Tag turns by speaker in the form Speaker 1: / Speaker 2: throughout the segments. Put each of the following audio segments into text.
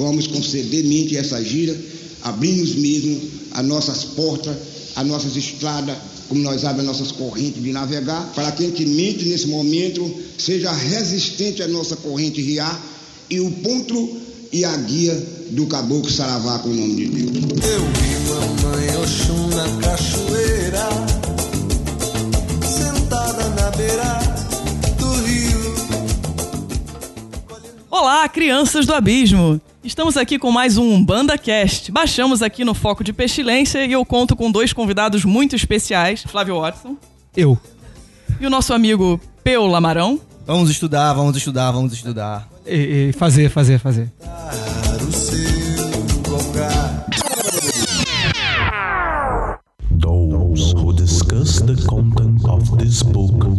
Speaker 1: Vamos conceder mente a essa gira, abrimos mesmo as nossas portas, as nossas estradas, como nós abrimos as nossas correntes de navegar, para que a gente mente nesse momento seja resistente à nossa corrente riar e o ponto e a guia do caboclo Saravá com o nome de Deus.
Speaker 2: Eu vi mamãe Oxum na cachoeira, sentada na beira do rio.
Speaker 3: Olá, crianças do abismo! Estamos aqui com mais um Banda Cast. Baixamos aqui no Foco de Pestilência e eu conto com dois convidados muito especiais, Flávio Watson
Speaker 4: Eu.
Speaker 3: e o nosso amigo Peu Lamarão.
Speaker 5: Vamos estudar, vamos estudar, vamos estudar.
Speaker 4: E, e fazer, fazer, fazer.
Speaker 2: Para o seu lugar.
Speaker 6: Those who discuss the content of this book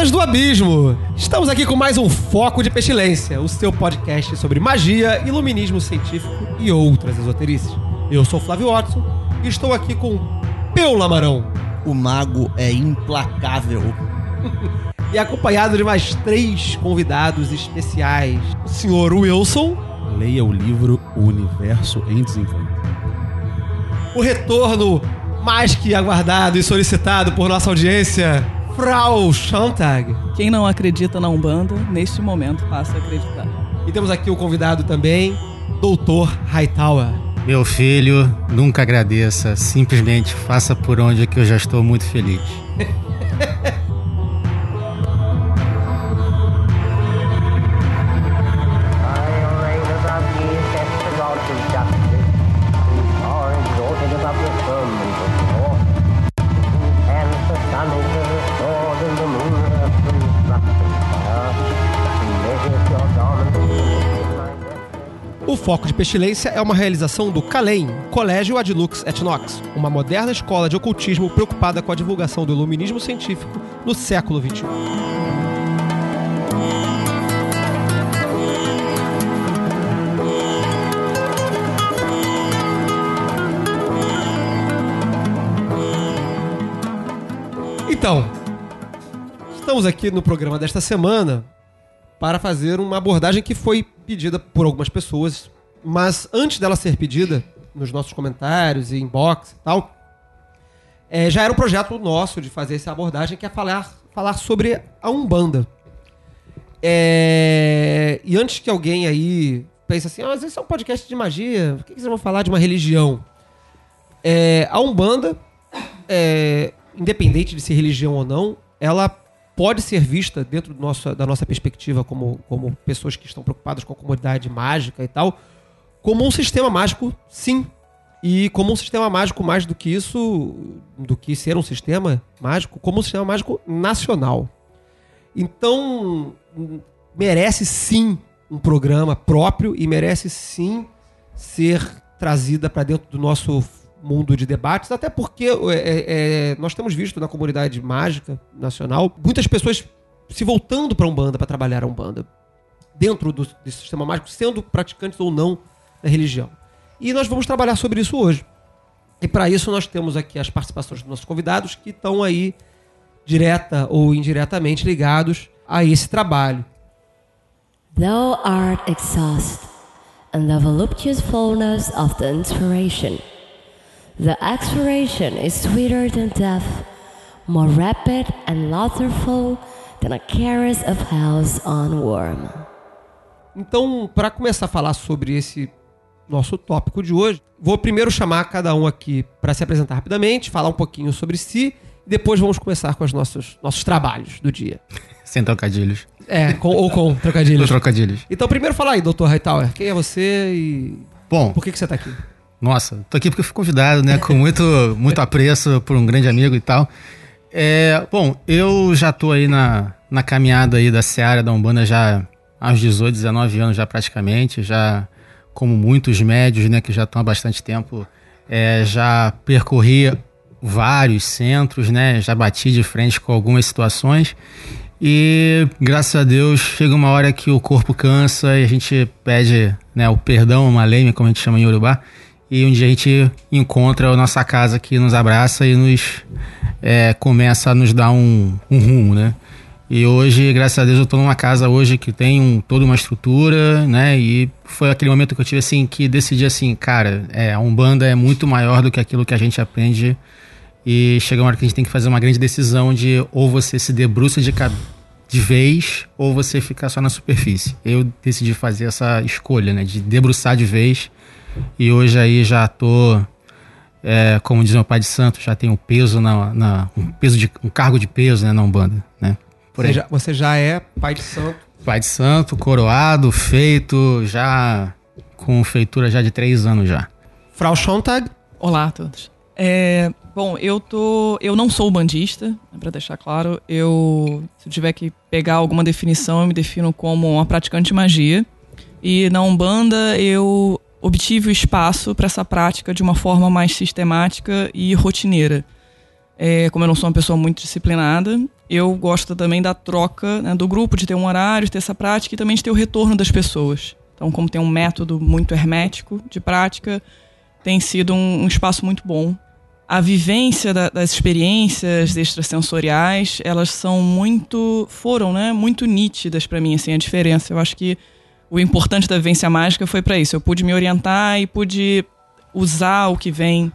Speaker 4: crianças do abismo! Estamos aqui com mais um Foco de Pestilência, o seu podcast sobre magia, iluminismo científico e outras esoterices. Eu sou o Flávio Watson e estou aqui com Peu Lamarão
Speaker 5: O mago é implacável.
Speaker 4: e acompanhado de mais três convidados especiais. O senhor Wilson,
Speaker 7: Leia o livro O Universo em Desencanto.
Speaker 4: o retorno mais que aguardado e solicitado por nossa audiência, Frau Schontag.
Speaker 3: Quem não acredita na Umbanda, neste momento passa a acreditar.
Speaker 4: E temos aqui o convidado também, Doutor Hightower.
Speaker 7: Meu filho, nunca agradeça, simplesmente faça por onde que eu já estou muito feliz.
Speaker 4: Foco de Pestilência é uma realização do CALEM, Colégio Adlux et Nox, uma moderna escola de ocultismo preocupada com a divulgação do iluminismo científico no século. XXI. Então, estamos aqui no programa desta semana para fazer uma abordagem que foi pedida por algumas pessoas, mas antes dela ser pedida, nos nossos comentários e inbox e tal, é, já era um projeto nosso de fazer essa abordagem, que é falar, falar sobre a Umbanda. É, e antes que alguém aí pense assim, ah, mas esse é um podcast de magia, por que, que vocês vão falar de uma religião? É, a Umbanda, é, independente de ser religião ou não, ela pode ser vista dentro nosso, da nossa perspectiva como, como pessoas que estão preocupadas com a comunidade mágica e tal, como um sistema mágico, sim. E como um sistema mágico, mais do que isso, do que ser um sistema mágico, como um sistema mágico nacional. Então, merece sim um programa próprio e merece sim ser trazida para dentro do nosso mundo de debates, até porque é, é, nós temos visto na comunidade mágica nacional muitas pessoas se voltando para a Umbanda para trabalhar a Umbanda dentro do, sistema mágico, sendo praticantes ou não da religião. E nós vamos trabalhar sobre isso hoje. E para isso nós temos aqui as participações dos nossos convidados que estão aí direta ou indiretamente ligados a esse trabalho.
Speaker 8: Thou art exhaust, and the voluptuous fullness of the inspiration. The expiration is sweeter than death, more rapid and laughterful than a caress of hell's on worm.
Speaker 4: Então, para começar a falar sobre esse nosso tópico de hoje, vou primeiro chamar cada um aqui para se apresentar rapidamente, falar um pouquinho sobre si, e depois vamos começar com os nossos, nossos trabalhos do dia.
Speaker 7: Sem trocadilhos.
Speaker 4: É, com- ou com trocadilhos.
Speaker 7: Os trocadilhos.
Speaker 4: Então, primeiro fala aí, Dr. Hightower, quem é você e
Speaker 7: Bom,
Speaker 4: por que, que você tá aqui?
Speaker 7: Nossa, tô aqui porque fui convidado, né? Com muito, muito apreço por um grande amigo e tal. É, bom, eu já tô aí na, na caminhada aí da Seara da Umbanda já há uns 18, 19 anos já praticamente, já como muitos médios, né, que já estão há bastante tempo, é, já percorri vários centros, né? Já bati de frente com algumas situações. E graças a Deus chega uma hora que o corpo cansa e a gente pede né, o perdão, uma leme, como a gente chama em Urubá. E dia a gente encontra a nossa casa que nos abraça e nos é, começa a nos dar um, um rumo, né? E hoje, graças a Deus, eu estou numa casa hoje que tem um, toda uma estrutura, né? E foi aquele momento que eu tive assim que decidi assim, cara, é, a Umbanda é muito maior do que aquilo que a gente aprende. E chega uma hora que a gente tem que fazer uma grande decisão de ou você se debruça de, de vez ou você ficar só na superfície. Eu decidi fazer essa escolha, né? De debruçar de vez. E hoje aí já tô é, como diz meu pai de santo, já tem um peso na, na, um peso de um cargo de peso, né, na Umbanda, né?
Speaker 4: Por você, já, você já é pai de santo.
Speaker 7: Pai de santo, coroado, feito, já com feitura já de três anos já.
Speaker 4: Frau Schontag.
Speaker 3: Olá a todos. É, bom, eu tô, eu não sou bandista, né, para deixar claro. Eu, se eu tiver que pegar alguma definição, eu me defino como uma praticante de magia. E na Umbanda eu obtive o espaço para essa prática de uma forma mais sistemática e rotineira. É, como eu não sou uma pessoa muito disciplinada, eu gosto também da troca né, do grupo, de ter um horário, de ter essa prática e também de ter o retorno das pessoas. Então, como tem um método muito hermético de prática, tem sido um, um espaço muito bom. A vivência da, das experiências extrasensoriais, elas são muito, foram, né, muito nítidas para mim, assim, a diferença. Eu acho que o importante da vivência mágica foi para isso. Eu pude me orientar e pude usar o que vem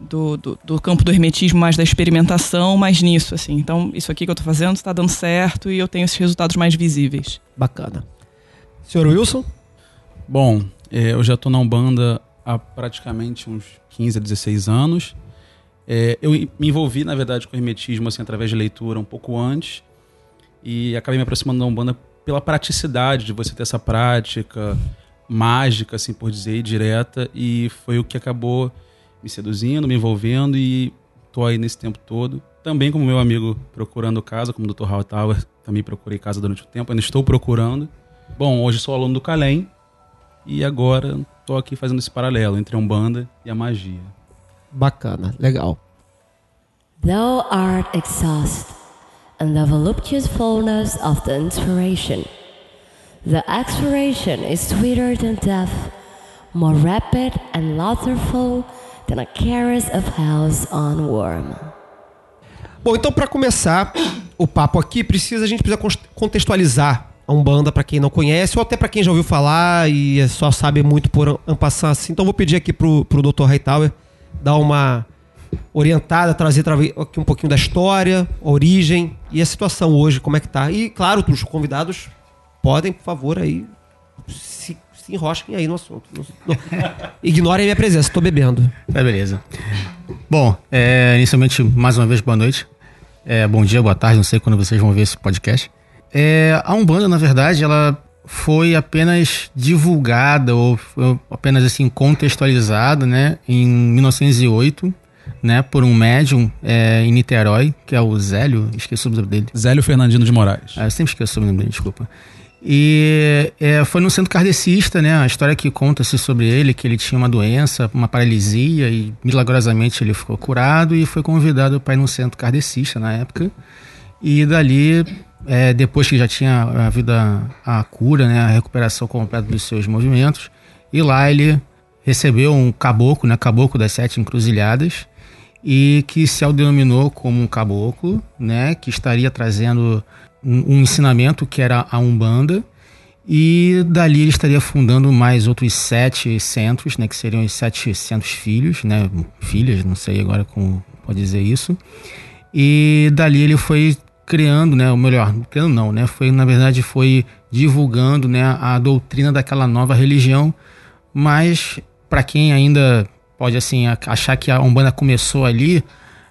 Speaker 3: do, do, do, campo do hermetismo, mais da experimentação, mais nisso, assim. Então, isso aqui que eu estou fazendo está dando certo e eu tenho esses resultados mais visíveis.
Speaker 4: Bacana. Senhor Wilson?
Speaker 9: Bom, é, eu já estou na Umbanda há praticamente uns 15 a 16 anos. É, eu me envolvi, na verdade, com o hermetismo assim, através de leitura um pouco antes e acabei me aproximando da Umbanda pela praticidade de você ter essa prática mágica, assim por dizer, direta, e foi o que acabou me seduzindo, me envolvendo e tô aí nesse tempo todo. Também como meu amigo procurando casa, como o Dr. Howard Tower, também procurei casa durante o tempo, ainda estou procurando. Bom, hoje sou aluno do Calem e agora estou aqui fazendo esse paralelo entre a Umbanda e a magia.
Speaker 4: Bacana, legal.
Speaker 8: Thou art exhausted and the voluptuous fullness of the inspiration. The expiration is sweeter than death, more rapid and laughterful than a caress of house on worm.
Speaker 4: Bom, então para começar o papo aqui, precisa a gente precisa contextualizar a Umbanda para quem não conhece ou até para quem já ouviu falar e só sabe muito por ampassar assim. Então vou pedir aqui pro, pro Dr. Hightower dar uma orientada, trazer aqui um pouquinho da história, a origem e a situação hoje, como é que tá. E claro, os convidados podem, por favor, aí se se enrosquem aí no assunto. Ignorem a minha presença, estou bebendo.
Speaker 7: Tá, beleza. Bom, é, inicialmente, mais uma vez, boa noite. É, bom dia, boa tarde, não sei quando vocês vão ver esse podcast. É, a Umbanda, na verdade, ela foi apenas divulgada ou apenas assim contextualizada, né, em 1908, né, por um médium é, em Niterói, que é o Zélio, esqueci o nome dele.
Speaker 9: Zélio Fernandino de Moraes.
Speaker 7: Ah, eu sempre esqueço o nome dele, desculpa. E é, foi no centro kardecista, né? A história que conta-se sobre ele, que ele tinha uma doença, uma paralisia, e milagrosamente ele ficou curado e foi convidado para ir no centro kardecista na época. E dali, é, depois que já tinha havido a, a cura, né? A recuperação completa dos seus movimentos, e lá ele recebeu um caboclo, né? Caboclo das Sete Encruzilhadas, e que se autodenominou como um caboclo, né? Que estaria trazendo um, ensinamento que era a Umbanda, e dali ele estaria fundando mais outros sete centros, né, que seriam os sete centros filhos, né, filhas, não sei agora como pode dizer isso. E dali ele foi criando, né, ou melhor, criando não, né, foi na verdade foi divulgando, né, a doutrina daquela nova religião, mas para quem ainda pode assim achar que a Umbanda começou ali,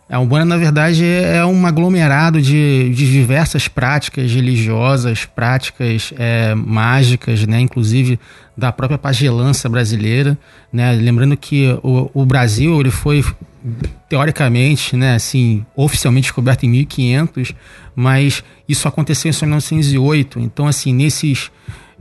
Speaker 7: a Umbanda, na verdade, é um aglomerado de, de diversas práticas religiosas, práticas é, mágicas, né? inclusive da própria pagelança brasileira. Né? Lembrando que o, o Brasil ele foi, teoricamente, né, assim, oficialmente descoberto em 1500, mas isso aconteceu em 1908. Então, assim, nesses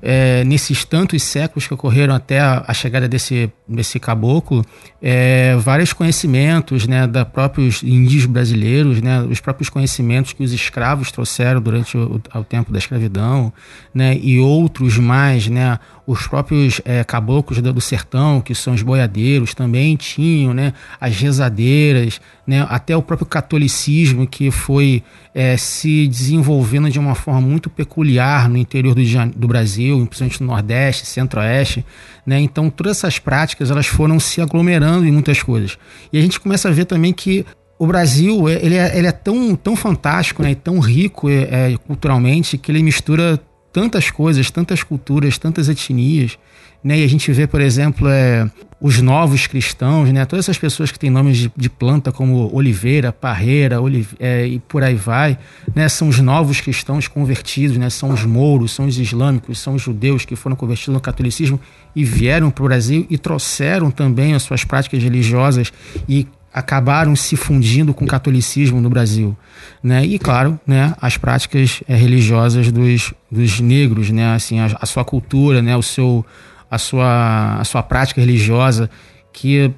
Speaker 7: é, nesses tantos séculos que ocorreram até a, a chegada desse, desse caboclo, é, vários conhecimentos né, da próprios índios brasileiros, né, os próprios conhecimentos que os escravos trouxeram durante o, o tempo da escravidão, né, e outros mais, né, os próprios é, caboclos do sertão, que são os boiadeiros, também tinham né, as rezadeiras, né, até o próprio catolicismo que foi é, se desenvolvendo de uma forma muito peculiar no interior do, do Brasil, principalmente no Nordeste, Centro-Oeste. Né, então, todas essas práticas elas foram se aglomerando em muitas coisas. E a gente começa a ver também que o Brasil ele é, ele é tão, tão fantástico né, e tão rico é, culturalmente que ele mistura tantas coisas, tantas culturas, tantas etnias, né? E a gente vê, por exemplo, é, os novos cristãos, né? Todas essas pessoas que têm nomes de, de planta como oliveira, parreira, olive, é, e por aí vai, né? São os novos cristãos convertidos, né? São os mouros, são os islâmicos, são os judeus que foram convertidos no catolicismo e vieram para o Brasil e trouxeram também as suas práticas religiosas e acabaram se fundindo com o catolicismo no Brasil, né? E claro, né, as práticas é, religiosas dos, dos negros, né? Assim, a, a, sua cultura, né, o seu a sua a sua prática religiosa que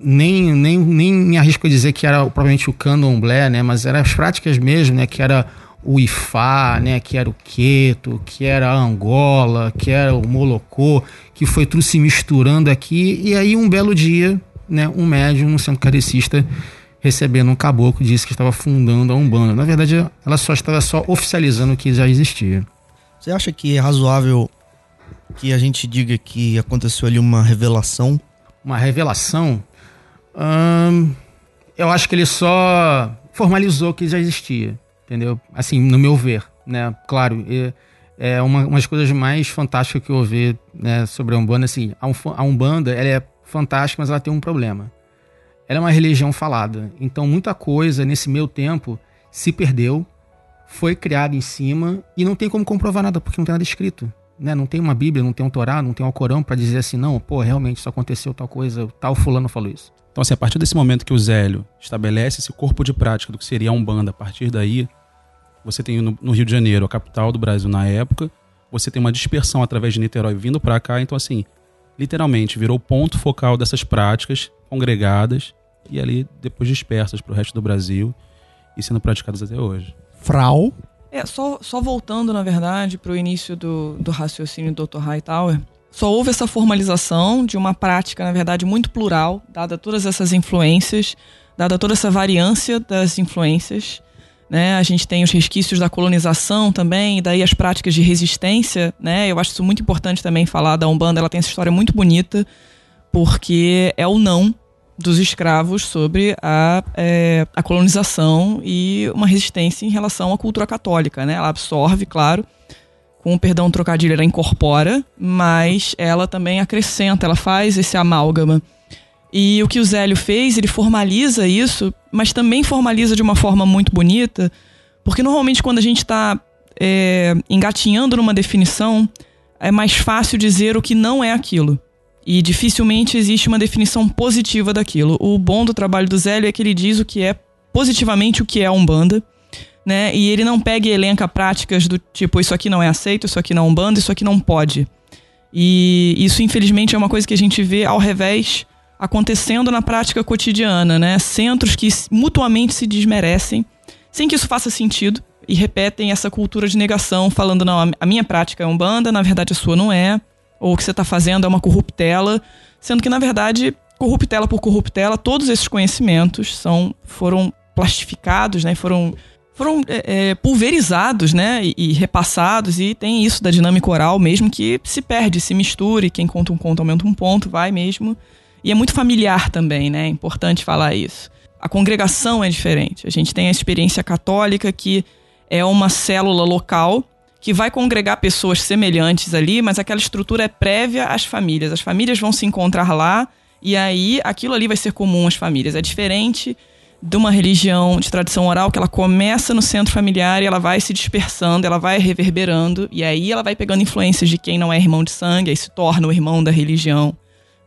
Speaker 7: nem, nem, nem me arrisco a dizer que era provavelmente o candomblé, né, mas eram as práticas mesmo, né, que era o Ifá, né, que era o Queto, que era a Angola, que era o Molocô, que foi tudo se misturando aqui. E aí um belo dia né, um médium no centro carecista recebendo um caboclo disse que estava fundando a Umbanda. Na verdade, ela só estava só oficializando o que já existia.
Speaker 5: Você acha que é razoável que a gente diga que aconteceu ali uma revelação?
Speaker 7: Uma revelação? Hum, eu acho que ele só formalizou que já existia, entendeu? Assim, no meu ver, né? Claro, é, é uma, uma das coisas mais fantásticas que eu ouvi né, sobre a Umbanda, assim, a Umbanda, ela é fantástica, mas ela tem um problema. Ela é uma religião falada. Então, muita coisa nesse meu tempo se perdeu, foi criada em cima e não tem como comprovar nada, porque não tem nada escrito. Né? Não tem uma Bíblia, não tem um Torá, não tem um Corão para dizer assim, não, pô, realmente isso aconteceu, tal coisa, tal fulano falou isso.
Speaker 9: Então, assim, a partir desse momento que o Zélio estabelece esse corpo de prática do que seria a Umbanda, a partir daí, você tem no, no Rio de Janeiro, a capital do Brasil na época, você tem uma dispersão através de Niterói vindo para cá, então assim, literalmente virou ponto focal dessas práticas congregadas e ali depois dispersas para o resto do Brasil e sendo praticadas até hoje.
Speaker 4: Frau.
Speaker 3: É, só, só voltando, na verdade, para o início do, do raciocínio do Dr. Hightower, só houve essa formalização de uma prática, na verdade, muito plural, dada todas essas influências, dada toda essa variância das influências, né? A gente tem os resquícios da colonização também, e daí as práticas de resistência, né? Eu acho isso muito importante também falar da Umbanda, ela tem essa história muito bonita, porque é o não dos escravos sobre a, é, a colonização e uma resistência em relação à cultura católica, né? Ela absorve, claro, com o perdão trocadilho, ela incorpora, mas ela também acrescenta, ela faz esse amálgama. E o que o Zélio fez, ele formaliza isso, mas também formaliza de uma forma muito bonita, porque normalmente quando a gente está é, engatinhando numa definição, é mais fácil dizer o que não é aquilo. E dificilmente existe uma definição positiva daquilo. O bom do trabalho do Zélio é que ele diz o que é positivamente o que é Umbanda, né? E ele não pega e elenca práticas do tipo, isso aqui não é aceito, isso aqui não é Umbanda, isso aqui não pode. E isso, infelizmente, é uma coisa que a gente vê ao revés acontecendo na prática cotidiana, né? Centros que mutuamente se desmerecem, sem que isso faça sentido, e repetem essa cultura de negação, falando, não, a minha prática é umbanda, na verdade a sua não é, ou o que você está fazendo é uma corruptela, sendo que, na verdade, corruptela por corruptela, todos esses conhecimentos são, foram plastificados, né? Foram foram é, é, pulverizados, né, e, e, repassados, e tem isso da dinâmica oral mesmo que se perde, se misture, quem conta um conto aumenta um ponto, vai mesmo e é muito familiar também, né? É importante falar isso. A congregação é diferente. A gente tem a experiência católica que é uma célula local que vai congregar pessoas semelhantes ali, mas aquela estrutura é prévia às famílias. As famílias vão se encontrar lá e aí aquilo ali vai ser comum às famílias. É diferente de uma religião de tradição oral que ela começa no centro familiar e ela vai se dispersando, ela vai reverberando e aí ela vai pegando influências de quem não é irmão de sangue, aí se torna o irmão da religião.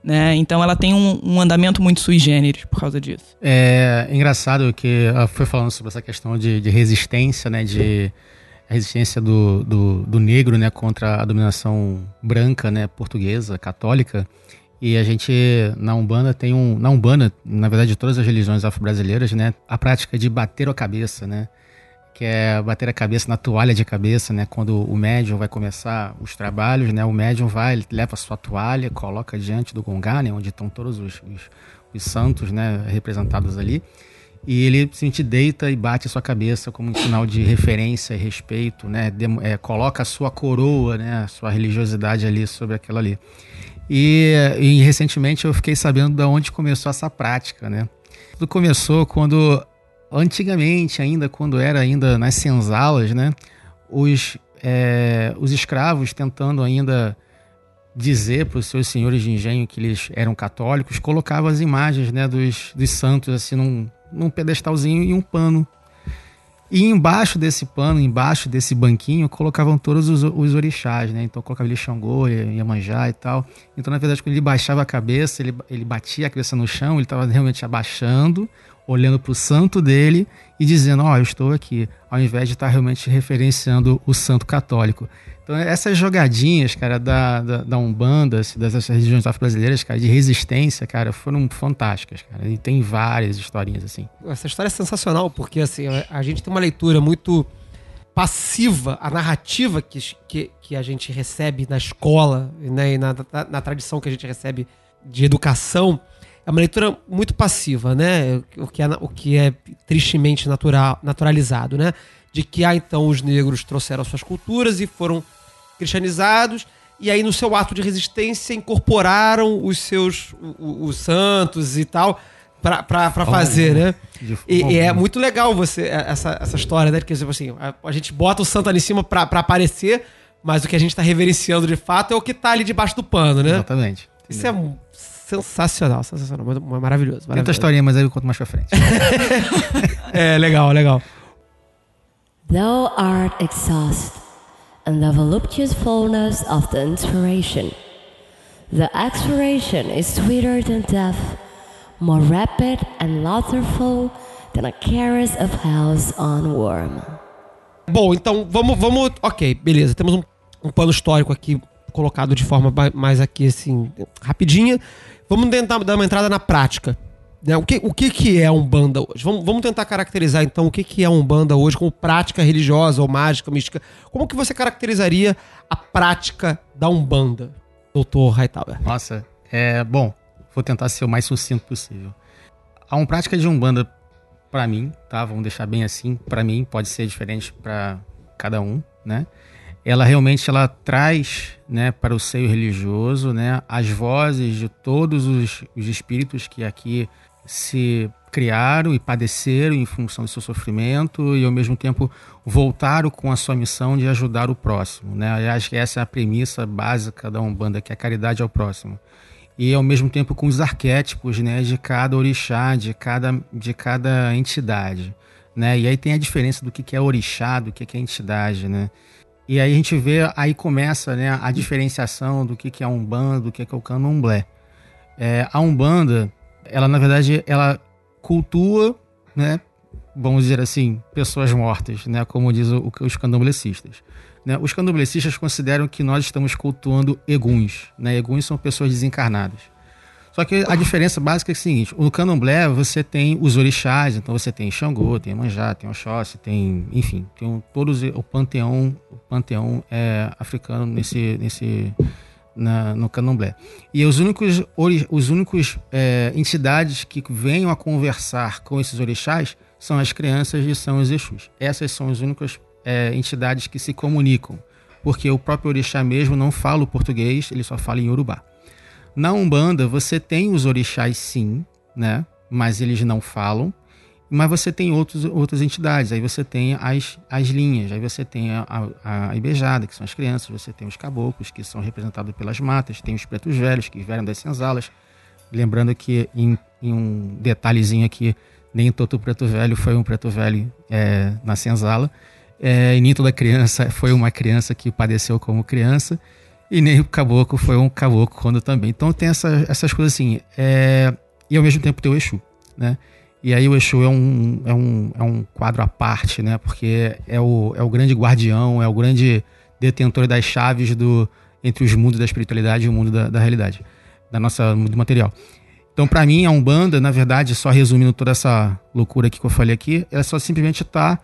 Speaker 3: Né? Então ela tem um, um, andamento muito sui generis por causa disso.
Speaker 7: É engraçado que foi falando sobre essa questão de, de resistência, né? De resistência do, do, do, negro né, contra a dominação branca né, portuguesa, católica. E a gente, na Umbanda, tem um. Na Umbanda, na verdade, de todas as religiões afro-brasileiras, né, a prática de bater a cabeça, né? Que é bater a cabeça na toalha de cabeça, né? Quando o médium vai começar os trabalhos, né? O médium vai, leva a sua toalha, coloca diante do gongá, né? Onde estão todos os, os, os santos, né? Representados ali e ele simplesmente deita e bate a sua cabeça como um sinal de referência e respeito, né? De, é, coloca a sua coroa, né? A sua religiosidade ali sobre aquilo ali. E, e, recentemente eu fiquei sabendo de onde começou essa prática, né? Tudo começou quando, antigamente ainda, quando era ainda nas senzalas, né? Os, é, os escravos tentando ainda dizer para os seus senhores de engenho que eles eram católicos, colocavam as imagens né, dos, dos santos assim num, num pedestalzinho e um pano. E embaixo desse pano, embaixo desse banquinho, colocavam todos os, os orixás, né? Então colocava ele Xangô, Iemanjá e tal. Então, na verdade, quando ele baixava a cabeça, ele, ele batia a cabeça no chão, ele estava realmente abaixando, olhando para o santo dele e dizendo: Ó, oh, eu estou aqui, ao invés de estar realmente referenciando o santo católico. Então, essas jogadinhas, cara, da, da, da Umbanda, assim, das religiões afro-brasileiras, cara, de resistência, cara, foram fantásticas, cara. E tem várias historinhas, assim.
Speaker 4: Essa história é sensacional, porque, assim, a gente tem uma leitura muito passiva, a narrativa que, que, que a gente recebe na escola, né, e na, na, na tradição que a gente recebe de educação, é uma leitura muito passiva, né? O que é, o que é tristemente natural, naturalizado, né? De que, ah, então os negros trouxeram suas culturas e foram cristianizados, e aí no seu ato de resistência incorporaram os seus os, os santos e tal para fazer, né? E, e, é muito legal você é, essa, essa história, né? Que assim, a, a gente bota o santo ali em cima para aparecer, mas o que a gente está reverenciando de fato é o que está ali debaixo do pano, né?
Speaker 7: Exatamente.
Speaker 4: Isso é sensacional, sensacional, maravilhoso. maravilhoso. Tem
Speaker 7: outra historinha, mas aí eu conto mais pra frente.
Speaker 4: é, legal, legal.
Speaker 8: Thou art exhausted and the voluptuous fullness of the inspiration. The expiration is sweeter than death, more rapid and laughterful than a caress of hell's on worm.
Speaker 4: Bom, então vamos, vamos. Ok, beleza. Temos um, um pano histórico aqui colocado de forma mais aqui assim rapidinha. Vamos tentar dar uma entrada na prática. Né? O, que, o que, que é Umbanda hoje? Vamos, vamos tentar caracterizar, então, o que, que é Umbanda hoje como prática religiosa ou mágica, mística. Como que você caracterizaria a prática da Umbanda, doutor Hightower?
Speaker 7: Nossa, é bom. Vou tentar ser o mais sucinto possível. A uma prática de Umbanda, para mim, tá? Vamos deixar bem assim. Para mim, pode ser diferente para cada um, né? Ela realmente ela traz né, para o seio religioso né, as vozes de todos os, os espíritos que aqui se criaram e padeceram em função do seu sofrimento e ao mesmo tempo voltaram com a sua missão de ajudar o próximo, né? Que essa é a premissa básica da Umbanda, que é a caridade ao próximo. E ao mesmo tempo com os arquétipos, né, de cada orixá, de cada de cada entidade, né? E aí tem a diferença do que é orixá, do que é entidade, né? E aí a gente vê, aí começa né, a diferenciação do que, que é a Umbanda, do que, que é o candomblé. É, a Umbanda, ela na verdade, ela cultua, né, vamos dizer assim, pessoas mortas, né, como diz o, os candomblecistas. Né? Os candomblecistas consideram que nós estamos cultuando eguns. Né? Eguns são pessoas desencarnadas. Só que a diferença básica é o seguinte: no candomblé você tem os orixás, então você tem Xangô, tem Manjá, tem Oxóssi, tem, enfim, tem um, todos o panteão, o panteão é, africano nesse, nesse na, no candomblé. E os únicos, os únicos é, entidades que venham a conversar com esses orixás são as crianças e são os Exus. Essas são as únicas é, entidades que se comunicam, porque o próprio orixá mesmo não fala o português, ele só fala em urubá. Na Umbanda, você tem os orixás sim, né? Mas eles não falam. Mas você tem outros, outras entidades. Aí você tem as, as linhas. Aí você tem a, a, a Ibejada, que são as crianças. Você tem os caboclos, que são representados pelas matas. Tem os pretos velhos, que vieram das senzalas. Lembrando que, em, em um detalhezinho aqui, nem todo preto velho foi um preto velho é, na senzala. É, e nem toda criança foi uma criança que padeceu como criança. E nem o caboclo foi um caboclo quando também. Então tem essa, essas coisas assim. É, e ao mesmo tempo tem o Exu, né? E aí o Exu é um, é um, é um quadro à parte, né? Porque é o, é o grande guardião, é o grande detentor das chaves do entre os mundos da espiritualidade e o mundo da, da realidade, da nossa mundo material. Então, para mim, a Umbanda, na verdade, só resumindo toda essa loucura que eu falei aqui, ela só simplesmente está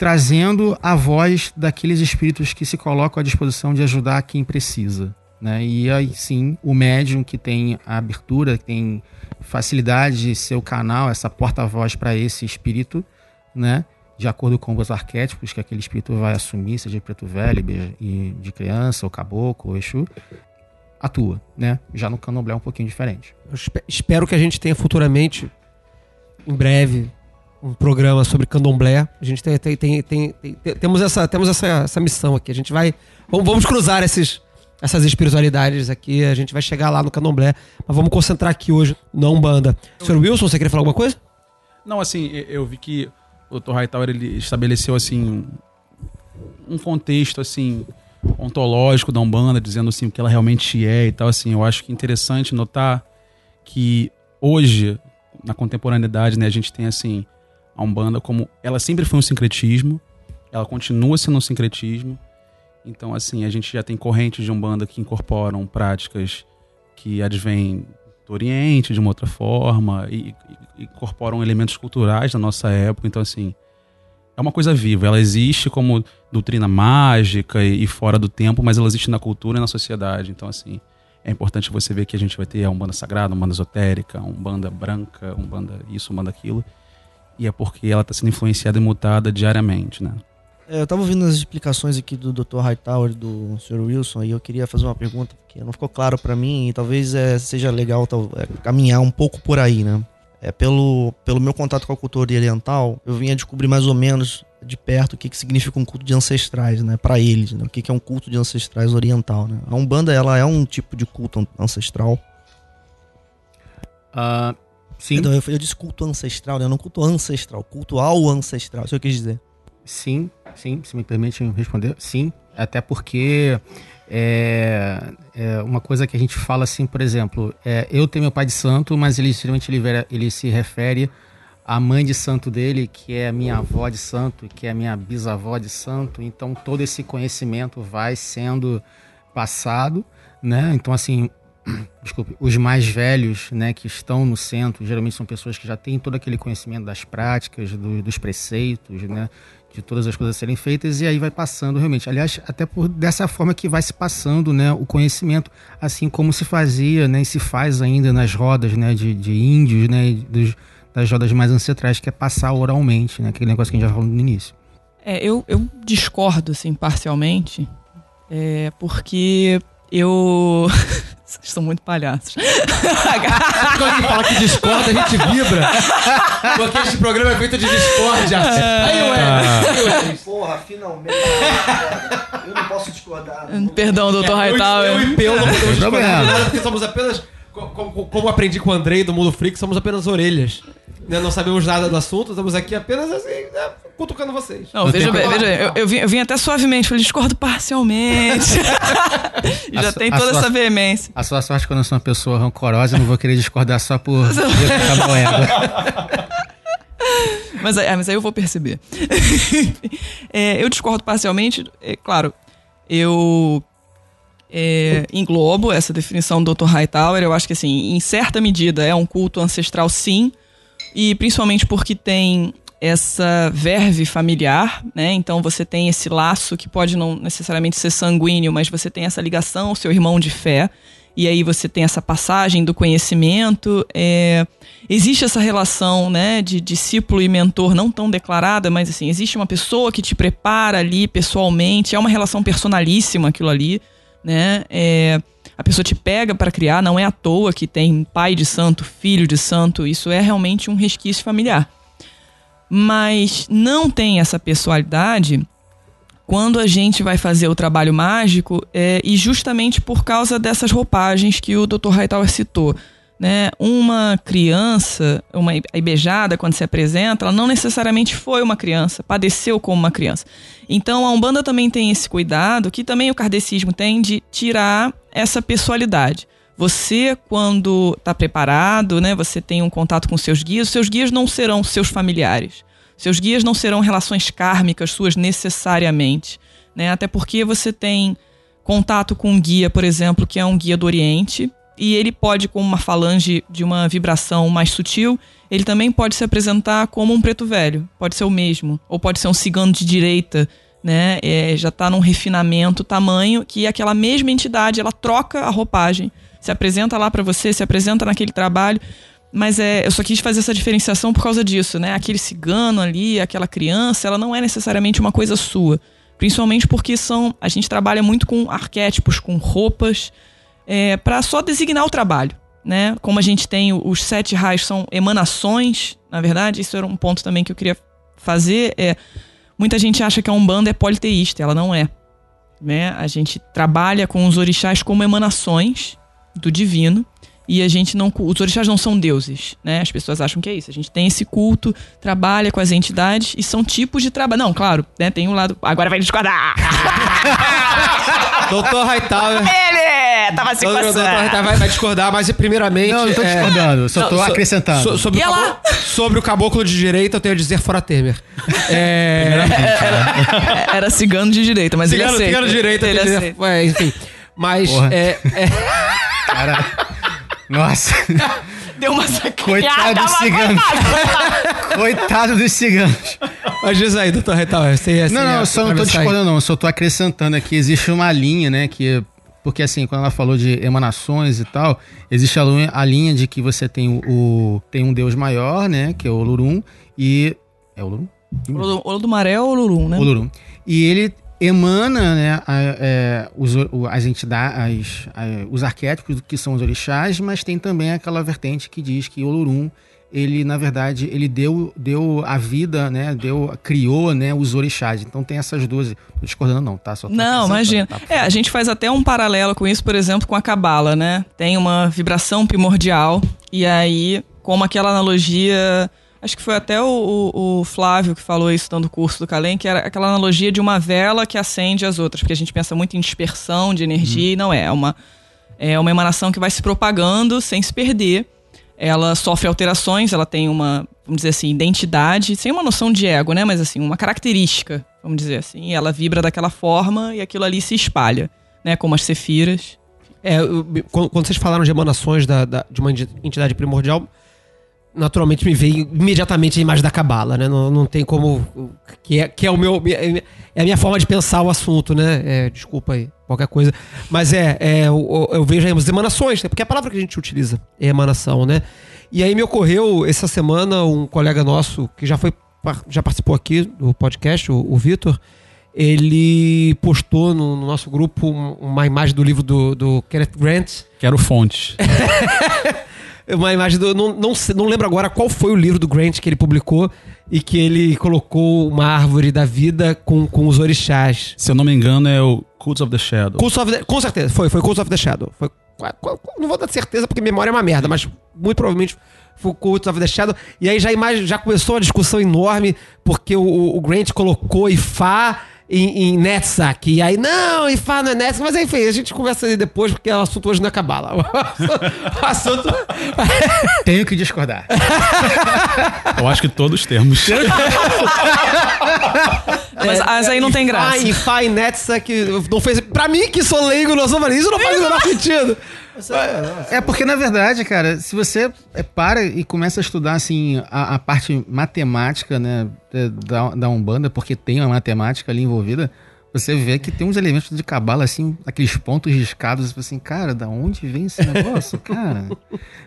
Speaker 7: trazendo a voz daqueles espíritos que se colocam à disposição de ajudar quem precisa. Né? E aí sim, o médium que tem a abertura, que tem facilidade de ser o canal, essa porta-voz para esse espírito, né? de acordo com os arquétipos que aquele espírito vai assumir, seja de preto velho, de criança, ou caboclo, ou exu, atua, né? Já no candomblé é um pouquinho diferente.
Speaker 4: Eu espero que a gente tenha futuramente, em breve, um programa sobre candomblé. A gente tem, tem, tem, tem, temos, essa, temos essa, essa missão aqui. A gente vai. Vamos, vamos cruzar esses, essas espiritualidades aqui. A gente vai chegar lá no candomblé. Mas vamos concentrar aqui hoje na Umbanda. Senhor Wilson, você queria falar alguma coisa?
Speaker 9: Não, assim, eu vi que o Dr. Hightower ele estabeleceu assim um contexto assim ontológico da Umbanda, dizendo assim o que ela realmente é e tal assim. Eu acho que é interessante notar que hoje na contemporaneidade, né, a gente tem assim a Umbanda como ela sempre foi um sincretismo, ela continua sendo um sincretismo. Então, assim, a gente já tem correntes de Umbanda que incorporam práticas que advêm do Oriente de uma outra forma e, e, incorporam elementos culturais da nossa época. Então, assim, é uma coisa viva. Ela existe como doutrina mágica e, e fora do tempo, mas ela existe na cultura e na sociedade. Então, assim, é importante você ver que a gente vai ter a Umbanda Sagrada, Umbanda Esotérica, Umbanda Branca, Umbanda isso, Umbanda aquilo e é porque ela está sendo influenciada e mutada diariamente, né?
Speaker 5: É, eu estava ouvindo as explicações aqui do Dr. Hightower, do Sr. Wilson, e eu queria fazer uma pergunta que não ficou claro para mim e talvez é, seja legal é, caminhar um pouco por aí, né? É, pelo, pelo meu contato com a cultura oriental, eu vinha descobrir mais ou menos de perto o que, que significa um culto de ancestrais, né? Para eles, né? O que, que é um culto de ancestrais oriental, né? A Umbanda, ela é um tipo de culto ancestral?
Speaker 7: Uh, Sim.
Speaker 5: Então, eu, eu disse culto ancestral, né? Não culto ancestral, culto ao ancestral, isso eu quis dizer.
Speaker 7: Sim, sim, se me permite responder, sim. Até porque é, é, uma coisa que a gente fala assim, por exemplo, é, eu tenho meu pai de santo, mas ele geralmente ele, ele se refere à mãe de santo dele, que é a minha avó de santo, que é a minha bisavó de santo. Então todo esse conhecimento vai sendo passado, né? Então assim, desculpe, os mais velhos, né, que estão no centro, geralmente são pessoas que já têm todo aquele conhecimento das práticas, do, dos preceitos, né, de todas as coisas serem feitas e aí vai passando realmente. Aliás, até por dessa forma que vai se passando, né, o conhecimento, assim como se fazia, né, e se faz ainda nas rodas, né, de, de índios, né, dos, das rodas mais ancestrais, que é passar oralmente, né, aquele negócio que a gente já falou no início.
Speaker 3: É, eu, eu discordo, assim, parcialmente, é, porque eu Vocês são muito palhaços.
Speaker 4: Quando alguém fala que discorda, a gente vibra. Porque este programa é feito de discórdia. Aí,
Speaker 5: ué. Porra, finalmente. Eu não posso discordar. Não
Speaker 3: Perdão, doutor Hightower.
Speaker 4: Eu, eu e Peu não podemos discordar porque somos apenas... Como, como aprendi com o Andrei do Mundo Freak, somos apenas orelhas. Né? Não sabemos nada do assunto, estamos aqui apenas assim, né? Cutucando vocês.
Speaker 3: Não, veja bem, veja bem. Eu, eu, vim, eu vim até suavemente, falei, discordo parcialmente. Já a tem toda sua, essa veemência.
Speaker 7: A sua sorte quando eu sou uma pessoa rancorosa, eu não vou querer discordar só por
Speaker 3: mas, aí, mas aí eu vou perceber. é, eu discordo parcialmente, é, claro, eu é, englobo essa definição do Dr. Hightower. Eu acho que, assim, em certa medida é um culto ancestral, sim, e principalmente porque tem essa verve familiar, né? Então você tem esse laço que pode não necessariamente ser sanguíneo, mas você tem essa ligação ao seu irmão de fé. E aí você tem essa passagem do conhecimento. É, existe essa relação né, de discípulo e mentor não tão declarada, mas assim, existe uma pessoa que te prepara ali pessoalmente, é uma relação personalíssima aquilo ali. Né? É, a pessoa te pega para criar, não é à toa que tem pai de santo, filho de santo, isso é realmente um resquício familiar. Mas não tem essa pessoalidade quando a gente vai fazer o trabalho mágico é, e justamente por causa dessas roupagens que o Dr. Hightower citou. Né? Uma criança, uma beijada quando se apresenta, ela não necessariamente foi uma criança, padeceu como uma criança. Então a Umbanda também tem esse cuidado, que também o kardecismo tem, de tirar essa pessoalidade. Você, quando está preparado, né, você tem um contato com seus guias, seus guias não serão seus familiares. Seus guias não serão relações kármicas suas necessariamente. Né? Até porque você tem contato com um guia, por exemplo, que é um guia do Oriente, e ele pode, com uma falange de uma vibração mais sutil, ele também pode se apresentar como um preto velho, pode ser o mesmo, ou pode ser um cigano de direita, né? É, já está num refinamento tamanho que aquela mesma entidade ela troca a roupagem, se apresenta lá para você, se apresenta naquele trabalho. Mas é, eu só quis fazer essa diferenciação por causa disso, né? Aquele cigano ali, aquela criança, ela não é necessariamente uma coisa sua. Principalmente porque são. A gente trabalha muito com arquétipos, com roupas, é, para só designar o trabalho. Né? Como a gente tem os sete raios são emanações, na verdade, isso era um ponto também que eu queria fazer. É, muita gente acha que a Umbanda é politeísta, ela não é. Né? A gente trabalha com os orixás como emanações do divino e a gente não os orixás não são deuses, né? As pessoas acham que é isso. A gente tem esse culto, trabalha com as entidades e são tipos de trabalho. Não, claro, né? Tem um lado. Agora vai discordar.
Speaker 4: Doutor Hightower.
Speaker 3: Ele tava se
Speaker 4: Doutor
Speaker 3: coçando.
Speaker 4: Hightower vai, vai discordar, mas primeiramente.
Speaker 7: Não, não tô
Speaker 4: é,
Speaker 7: discordando, só tô
Speaker 4: so-
Speaker 7: acrescentando.
Speaker 4: so- sobre, o
Speaker 3: E ela?
Speaker 4: caboclo, sobre o caboclo de direita, eu tenho a dizer fora Temer. É.
Speaker 3: Era, era cigano de direita, mas
Speaker 4: Cigano,
Speaker 3: ele aceita.
Speaker 4: cigano de direita,
Speaker 3: ele aceita.
Speaker 4: É, enfim. Mas.
Speaker 7: Porra.
Speaker 4: É, é,
Speaker 7: Cara, nossa,
Speaker 3: Deu uma sacaneada.
Speaker 7: coitado dos ciganos.
Speaker 3: coitado.
Speaker 7: Dos ciganos.
Speaker 4: mas diz aí, doutor Hightower. Você,
Speaker 7: Não, não, eu só não tô discordando, não. Eu só tô acrescentando aqui. Existe uma linha, né? Que. Porque assim, quando ela falou de emanações e tal, existe a, lu- a linha de que você tem o, o- tem um deus maior, né? Que é o Olurum. E. É o Olurum?
Speaker 3: O Olo do Maré ou o Lurum, né?
Speaker 7: Olurum. E ele emana né, a- é, os, as entidades, as- a- os arquétipos que são os orixás, mas tem também aquela vertente que diz que Olurum, ele na verdade, ele deu, deu a vida, né, deu, criou, né, os orixás. Então tem essas duas. Tô discordando não, tá? Só
Speaker 3: Não, imagina.
Speaker 7: tá?
Speaker 3: É, a gente faz até um paralelo com isso, por exemplo, com a cabala, né? Tem uma vibração primordial e aí, como aquela analogia, acho que foi até o, o- o Flávio que falou isso dando o curso do Calem, que era aquela analogia de uma vela que acende as outras, porque a gente pensa muito em dispersão de energia e não é, é uma é uma emanação que vai se propagando sem se perder. Ela sofre alterações, ela tem uma, vamos dizer assim, identidade, sem uma noção de ego, né? Mas assim, uma característica, vamos dizer assim. Ela vibra daquela forma e aquilo ali se espalha, né? Como as cefiras.
Speaker 4: É, quando vocês falaram de emanações da- da- de uma enti- entidade primordial, naturalmente me veio imediatamente a imagem da cabala, né? Não, não tem como. Que é, que é o meu. É a minha forma de pensar o assunto, né? É, desculpa aí, qualquer coisa. Mas é, é eu, eu vejo aí as emanações, né? Porque a palavra que a gente utiliza é emanação, né? E aí me ocorreu essa semana um colega nosso que já foi já participou aqui do podcast, o, o Vitor. Ele postou no, no nosso grupo um- uma imagem do livro do, do Kenneth Grant,
Speaker 9: Quero fontes.
Speaker 4: uma imagem do. Não, não, não lembro agora qual foi o livro do Grant que ele publicou e que ele colocou uma árvore da vida com, com os orixás.
Speaker 9: Se eu não me engano, é o Cults of the Shadow.
Speaker 4: Cult of the- com certeza, foi, foi Cult of the Shadow. Foi, não vou dar certeza porque memória é uma merda, mas muito provavelmente foi Cult of the Shadow. E aí já, imagem, já começou uma discussão enorme porque o, o- o Grant colocou Ifá em, em Netsac. E aí, não, Ifá não é Netsac. Mas enfim, a gente conversa aí depois porque o assunto hoje não é cabala. O assunto.
Speaker 7: Tenho que discordar.
Speaker 9: Eu acho que todos temos.
Speaker 3: Mas, mas aí não tem graça.
Speaker 4: Ifá e Netsac não fez. Pra mim, que sou leigo no assunto, isso não faz o menor sentido.
Speaker 7: É porque, na verdade, cara, se você é, para e começa a estudar, assim, a, a parte matemática, né, é, da, da Umbanda, porque tem uma matemática ali envolvida, você vê que tem uns elementos de cabala, assim, aqueles pontos riscados, assim, cara, da onde vem esse negócio, cara?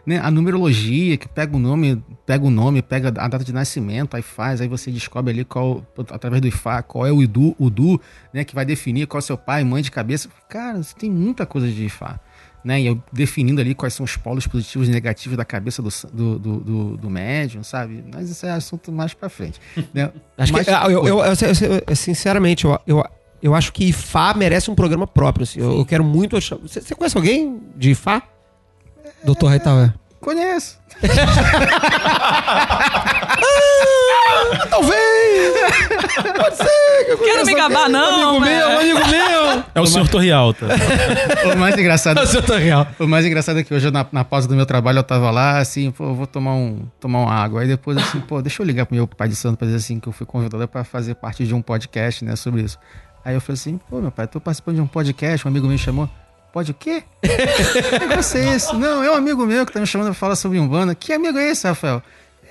Speaker 7: né? A numerologia, que pega o nome, pega o nome, pega a data de nascimento, aí faz, aí você descobre ali qual, através do Ifá, qual é o Idu, o Du, né, que vai definir qual é seu pai, mãe de cabeça. Cara, você tem muita coisa de Ifá né? E eu definindo ali quais são os polos positivos e negativos da cabeça do, do, do, do, do médium, sabe? Mas isso é assunto mais pra frente. Né?
Speaker 4: Acho
Speaker 7: Mas-
Speaker 4: que, ah, eu, eu- eu- eu- eu- sinceramente, eu, eu, eu acho que Ifá merece um programa próprio. assim. Eu, eu quero muito. achar- Você, você conhece alguém de Ifá? Doutor Hightower?
Speaker 7: Conheço.
Speaker 4: Talvez! Pode ser! que eu
Speaker 3: Quero me gabar, não,
Speaker 4: Um amigo meu, um amigo meu!
Speaker 9: É o senhor Torrealta.
Speaker 7: O mais engraçado.
Speaker 4: É o senhor Torreal.
Speaker 7: O mais engraçado é que hoje, na, na pausa do meu trabalho, eu tava lá, assim, pô, eu vou tomar, um, tomar uma água. Aí depois, assim, pô, deixa eu ligar pro meu pai de santo pra dizer assim, que eu fui convidado pra fazer parte de um podcast, né, sobre isso. Aí eu falei assim, pô, meu pai, tô participando de um podcast, um amigo meu me chamou. Pode o quê? que negócio é esse? Não, é um amigo meu que tá me chamando pra falar sobre Umbanda. Que amigo é esse, Rafael?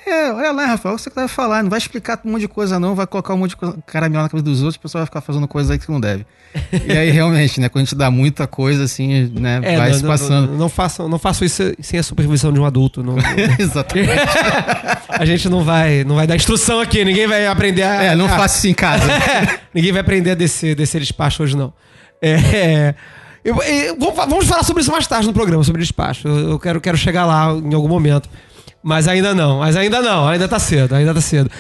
Speaker 7: É, olha lá, Rafael, você que vai falar, não vai explicar um monte de coisa não, vai colocar um monte de coisa, na cabeça dos outros, o pessoal vai ficar fazendo coisa aí que não deve. E aí, realmente, né, quando a gente dá muita coisa, assim, né,
Speaker 4: É,
Speaker 7: vai
Speaker 4: não,
Speaker 7: se
Speaker 4: não-
Speaker 7: passando.
Speaker 4: Não, não façam, não façam isso sem a supervisão de um adulto. Não,
Speaker 7: Exatamente.
Speaker 4: a gente não vai, não vai dar instrução aqui, ninguém vai aprender a.
Speaker 7: É, não
Speaker 4: a-
Speaker 7: faça isso em casa.
Speaker 4: ninguém vai aprender a descer, descer despacho hoje, não. É, eu- eu- vamos fa- vamos falar sobre isso mais tarde no programa, sobre despacho. Eu, eu quero, quero chegar lá em algum momento. Mas ainda não, mas ainda não, ainda tá cedo, ainda tá cedo.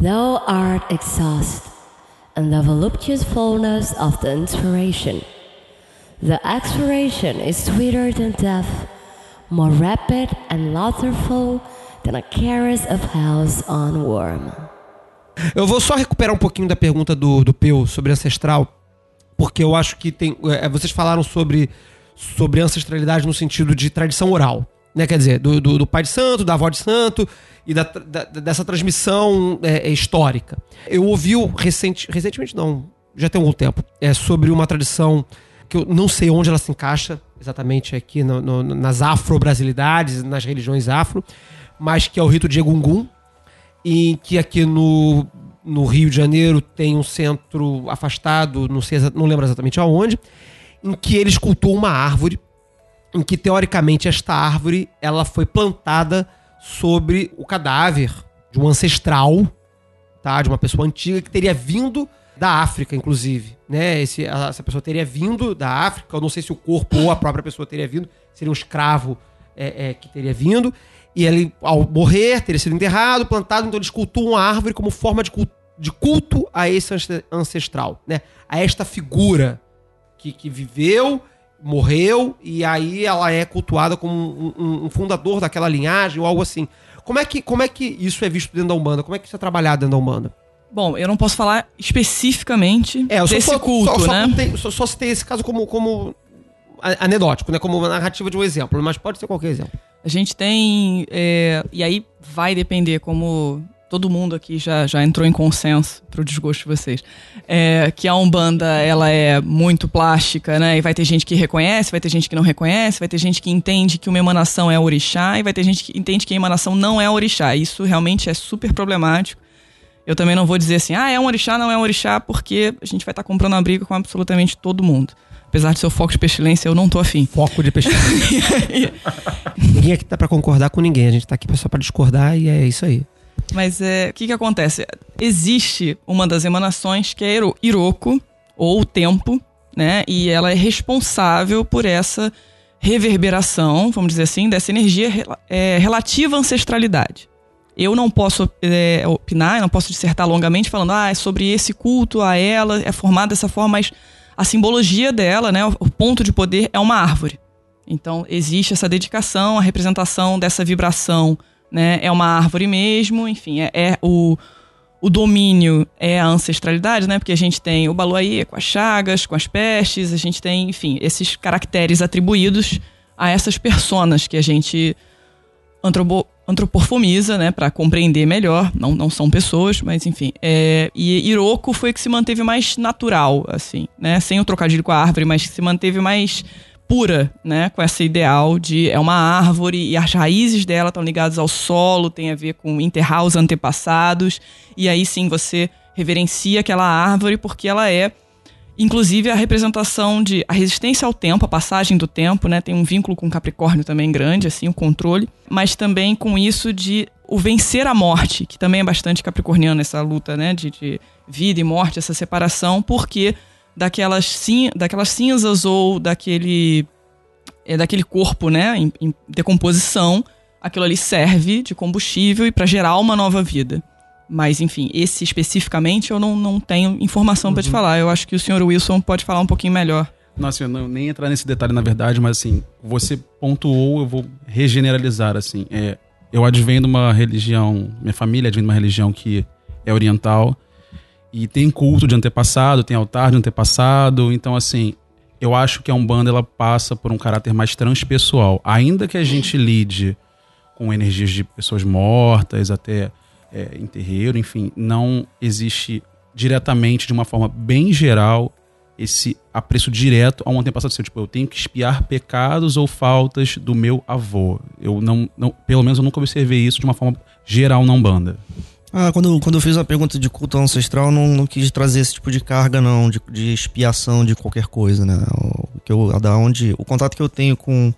Speaker 8: Thou art exhaust, and the voluptuous fullness of the inspiration. The expiration is sweeter than death, more rapid and laughterful than a caress of on worm.
Speaker 4: Eu vou só recuperar um pouquinho da pergunta do, do Peu sobre ancestral, porque eu acho que tem. é, vocês falaram sobre, sobre ancestralidade no sentido de tradição oral. Né? Quer dizer, do, do, do pai de santo, da avó de santo e da, da- dessa transmissão é, é, histórica. Eu ouvi recente, recentemente, não, já tem algum tempo, é sobre uma tradição que eu não sei onde ela se encaixa exatamente aqui no- no- nas afro-brasilidades, nas religiões afro, mas que é o rito de Egungun, em que aqui no, no Rio de Janeiro tem um centro afastado, não, sei, não lembro exatamente aonde, em que eles cultuam uma árvore, em que teoricamente esta árvore ela foi plantada sobre o cadáver de um ancestral, tá, de uma pessoa antiga que teria vindo da África, inclusive, né? Esse, essa pessoa teria vindo da África, eu não sei se o corpo ou a própria pessoa teria vindo, seria um escravo é, é, que teria vindo, e ele, ao morrer, teria sido enterrado, plantado, então eles cultuam a árvore como forma de culto, de culto a esse ance- ancestral, né? A esta figura que, que viveu, morreu, e aí ela é cultuada como um, um- um fundador daquela linhagem ou algo assim. Como é, que, como é que isso é visto dentro da Umbanda? Como é que isso é trabalhado dentro da Umbanda?
Speaker 3: Bom, eu não posso falar especificamente
Speaker 4: É,
Speaker 3: desse
Speaker 4: só,
Speaker 3: culto,
Speaker 4: só, só
Speaker 3: né?
Speaker 4: contei- só, só citei esse caso como, como anedótico, né? Como uma narrativa de um exemplo, mas pode ser qualquer exemplo.
Speaker 3: A gente tem. é, e aí vai depender, como todo mundo aqui já, já entrou em consenso, pro desgosto de vocês, é, que a Umbanda ela é muito plástica, né? E vai ter gente que reconhece, vai ter gente que não reconhece, vai ter gente que entende que uma emanação é orixá, e vai ter gente que entende que a emanação não é orixá. Isso realmente é super problemático. Eu também não vou dizer assim, ah, é um orixá, não é um orixá, porque a gente vai estar comprando uma briga com absolutamente todo mundo. Apesar de ser o foco de pestilência, eu não tô afim.
Speaker 4: Foco de pesquisa. ninguém aqui tá pra concordar com ninguém, a gente tá aqui só pra discordar e é isso aí.
Speaker 3: Mas é, o que, que acontece? Existe uma das emanações que é Iro- Iroko, ou o tempo, né? E ela é responsável por essa reverberação, vamos dizer assim, dessa energia rela- é, relativa à ancestralidade. Eu não posso é, opinar, eu não posso dissertar longamente falando, ah, é sobre esse culto a ela, é formada dessa forma, mas a simbologia dela, né, o ponto de poder é uma árvore. Então, existe essa dedicação, a representação dessa vibração, né? É uma árvore mesmo, enfim, é, é o, o domínio é a ancestralidade, né? Porque a gente tem o Baluaí com as chagas, com as pestes, a gente tem, enfim, esses caracteres atribuídos a essas personas que a gente antropo, né, para compreender melhor. Não, não são pessoas, mas enfim. É, e Iroko foi que se manteve mais natural, assim, né, sem o trocadilho com a árvore, mas que se manteve mais pura, né, com essa ideal de é uma árvore e as raízes dela estão ligadas ao solo, tem a ver com enterrar os antepassados e aí sim você reverencia aquela árvore porque ela é Inclusive a representação de a resistência ao tempo, a passagem do tempo, né? Tem um vínculo com Capricórnio também grande, assim, o controle, mas também com isso de o vencer a morte, que também é bastante capricorniano essa luta, né? De, de vida e morte, essa separação, porque daquelas, cin daquelas cinzas ou daquele é daquele corpo, né, em, em decomposição, aquilo ali serve de combustível e para gerar uma nova vida. Mas, enfim, esse especificamente eu não, não tenho informação pra te falar. Eu acho que o senhor Wilson pode falar um pouquinho melhor.
Speaker 9: Nossa, eu não nem entrar nesse detalhe na verdade, mas assim, você pontuou, eu vou regeneralizar assim. É, eu advenho de uma religião, minha família advém de uma religião que é oriental e tem culto de antepassado, tem altar de antepassado. Então, assim, eu acho que a Umbanda ela passa por um caráter mais transpessoal. Ainda que a gente lide com energias de pessoas mortas, até é, em terreiro, enfim, não existe diretamente, de uma forma bem geral, esse apreço direto a um antepassado seu. Tipo, eu tenho que espiar pecados ou faltas do meu avô. Eu não, não pelo menos eu nunca observei isso de uma forma geral na Umbanda.
Speaker 5: Ah, quando, quando eu fiz a pergunta de culto ancestral, não, não quis trazer esse tipo de carga, não, de, de expiação de qualquer coisa, né? O, que eu, da onde, o contato que eu tenho com,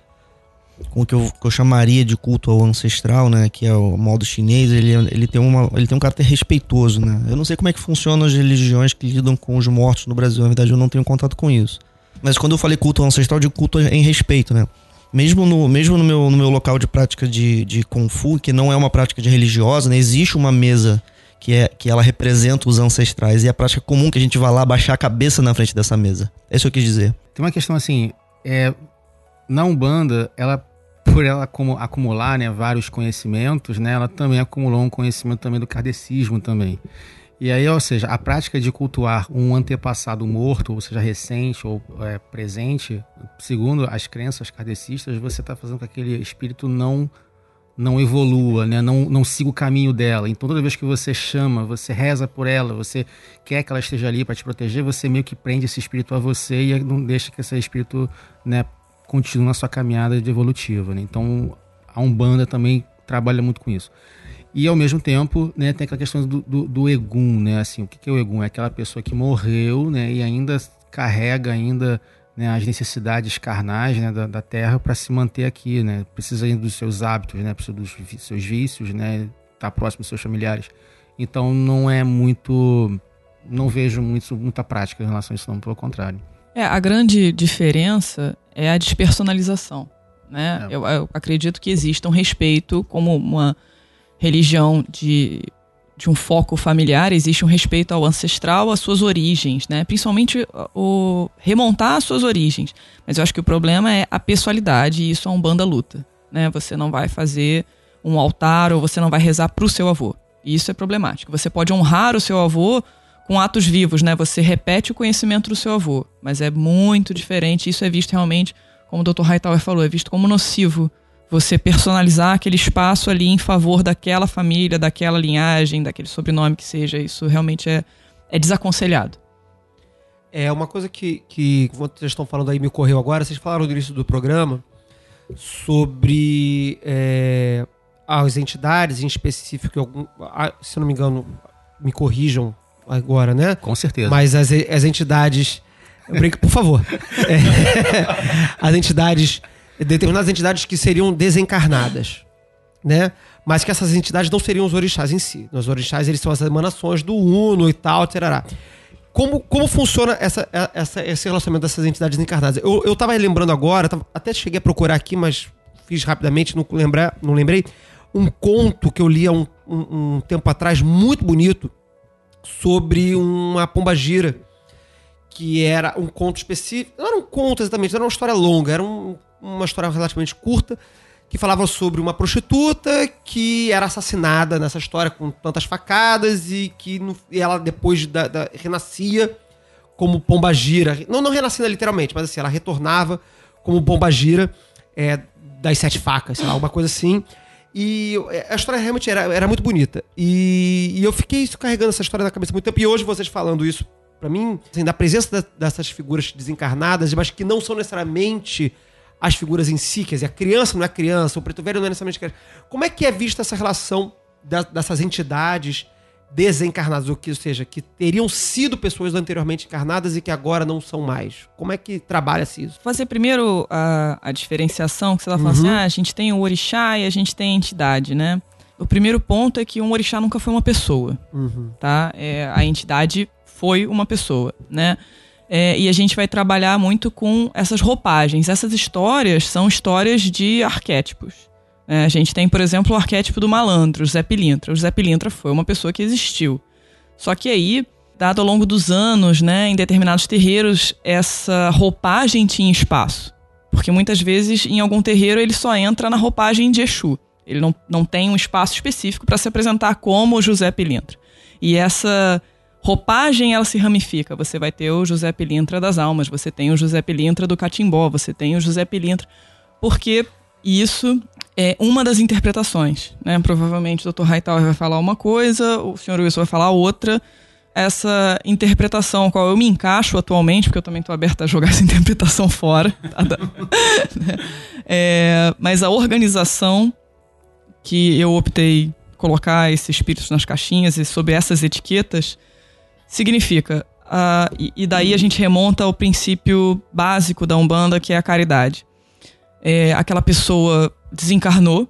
Speaker 5: com o que eu, que eu chamaria de culto ao ancestral, né? Que é o modo chinês, ele, ele, tem uma, ele tem um caráter respeitoso, né? Eu não sei como é que funcionam as religiões que lidam com os mortos no Brasil, na verdade eu não tenho contato com isso. Mas quando eu falei culto ancestral, eu digo culto em respeito, né? mesmo no, mesmo no, meu, no meu local de prática de, de Kung Fu, que não é uma prática de religiosa, né, existe uma mesa que, é, que ela representa os ancestrais e é a prática comum que a gente vai lá baixar a cabeça na frente dessa mesa. É isso que eu quis dizer.
Speaker 7: Tem uma questão assim, é, na Umbanda, ela por ela acumular né, vários conhecimentos, né, ela também acumulou um conhecimento também do kardecismo também. E aí, ou seja, a prática de cultuar um antepassado morto, ou seja, recente ou é, presente, segundo as crenças kardecistas, você está fazendo com que aquele espírito não não evolua, né? não, não siga o caminho dela. Então, toda vez que você chama, você reza por ela, você quer que ela esteja ali para te proteger, você meio que prende esse espírito a você e não deixa que esse espírito né, continue na sua caminhada evolutiva. Né? Então, a Umbanda também trabalha muito com isso. E ao mesmo tempo, né, tem aquela questão do, do, do egum, né? Assim, o que é o egum? É aquela pessoa que morreu, né, e ainda carrega ainda né, as necessidades carnais né, da, da terra para se manter aqui, né? Precisa ainda dos seus hábitos, né? Precisa dos seus vícios, né? Tá próximo dos seus familiares. Então não é muito, não vejo muito, muita prática em relação a isso, não, pelo contrário.
Speaker 3: É, a grande diferença é a despersonalização, né? É. Eu, eu acredito que exista um respeito como uma religião de, de um foco familiar, existe um respeito ao ancestral, às suas origens, né? Principalmente o remontar às suas origens. Mas eu acho que o problema é a pessoalidade e isso é um banda luta, né? Você não vai fazer um altar ou você não vai rezar para o seu avô. E isso é problemático. Você pode honrar o seu avô com atos vivos, né? Você repete o conhecimento do seu avô, mas é muito diferente. Isso é visto realmente, como o Dr. Hightower falou, é visto como nocivo você personalizar aquele espaço ali em favor daquela família, daquela linhagem, daquele sobrenome que seja. Isso realmente é, é desaconselhado.
Speaker 4: É uma coisa que, que, vocês estão falando aí, me ocorreu agora. Vocês falaram no início do programa sobre é, as entidades, em específico, algum, se não me engano, me corrijam agora, né?
Speaker 7: Com certeza.
Speaker 4: Mas as, as entidades. Brinco, por favor. É, as entidades determinadas entidades que seriam desencarnadas, né? Mas que essas entidades não seriam os orixás em si. Os orixás, eles são as emanações do Uno e tal, etc. Como, como funciona essa, essa, esse relacionamento dessas entidades encarnadas? Eu, eu tava lembrando agora, tava, até cheguei a procurar aqui, mas fiz rapidamente, não, lembrar, não lembrei. Um conto que eu li há um, um, um tempo atrás, muito bonito, sobre uma pombagira que era um conto específico. Não era um conto exatamente, era uma história longa, era um uma história relativamente curta que falava sobre uma prostituta que era assassinada nessa história com tantas facadas e que no, e ela depois da, da, renascia como pombagira. Não, não renascia literalmente, mas assim, ela retornava como pombagira é, das sete facas, sei lá, uma coisa assim. E a história realmente era, era muito bonita. E, e eu fiquei carregando essa história na cabeça muito tempo. E hoje vocês falando isso para mim, assim, da presença dessas figuras desencarnadas, mas que não são necessariamente as figuras em si, quer dizer, a criança não é criança, o preto velho não é necessariamente criança. Como é que é vista essa relação da, dessas entidades desencarnadas, ou, que, ou seja, que teriam sido pessoas anteriormente encarnadas e que agora não são mais? Como é que trabalha-se isso?
Speaker 3: Fazer primeiro a, a diferenciação, que você está falando assim, uhum. assim, ah, a gente tem o orixá e a gente tem a entidade, né? O primeiro ponto é que um orixá nunca foi uma pessoa, uhum. tá? É, a entidade foi uma pessoa, né? É, e a gente vai trabalhar muito com essas roupagens. Essas histórias são histórias de arquétipos. É, a gente tem, por exemplo, o arquétipo do malandro, o Zé Pilintra. O Zé Pilintra foi uma pessoa que existiu. Só que aí, dado ao longo dos anos, né, em determinados terreiros, essa roupagem tinha espaço. Porque muitas vezes, em algum terreiro, ele só entra na roupagem de Exu. Ele não, não tem um espaço específico para se apresentar como o José Pilintra. E essa roupagem ela se ramifica. Você vai ter o José Pilintra das Almas, você tem o José Pilintra do Catimbó, você tem o José Pilintra. Porque isso é uma das interpretações. Né? Provavelmente o Dr. Hightower vai falar uma coisa, o Sr. Wilson vai falar outra. Essa interpretação, qual eu me encaixo atualmente, porque eu também estou aberta a jogar essa interpretação fora. Tá? é, mas a organização que eu optei colocar esses espíritos nas caixinhas e sob essas etiquetas significa. Uh, e, e, daí a gente remonta ao princípio básico da Umbanda, que é a caridade. É, aquela pessoa desencarnou,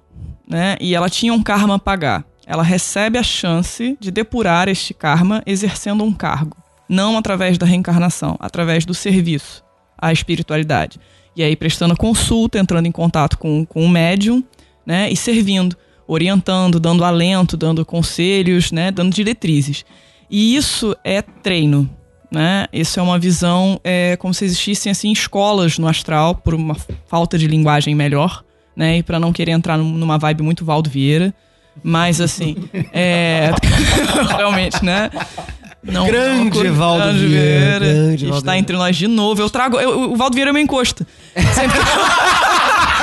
Speaker 3: né? E ela tinha um karma a pagar. Ela recebe a chance de depurar este karma exercendo um cargo. Não através da reencarnação, através do serviço à espiritualidade. E aí prestando consulta, entrando em contato com, com o médium, né? E servindo, orientando, dando alento, dando conselhos, né? Dando diretrizes. E isso é treino, né? Isso é uma visão é, como se existissem assim escolas no astral por uma falta de linguagem melhor, né? E para não querer entrar numa vibe muito Valdo Vieira, mas assim, é realmente, né?
Speaker 4: Não, grande não, Valdo grande Vieira, Vieira
Speaker 3: grande está Valdo entre nós de novo. Eu trago, eu, o Valdo Vieira é meu encosto. Sempre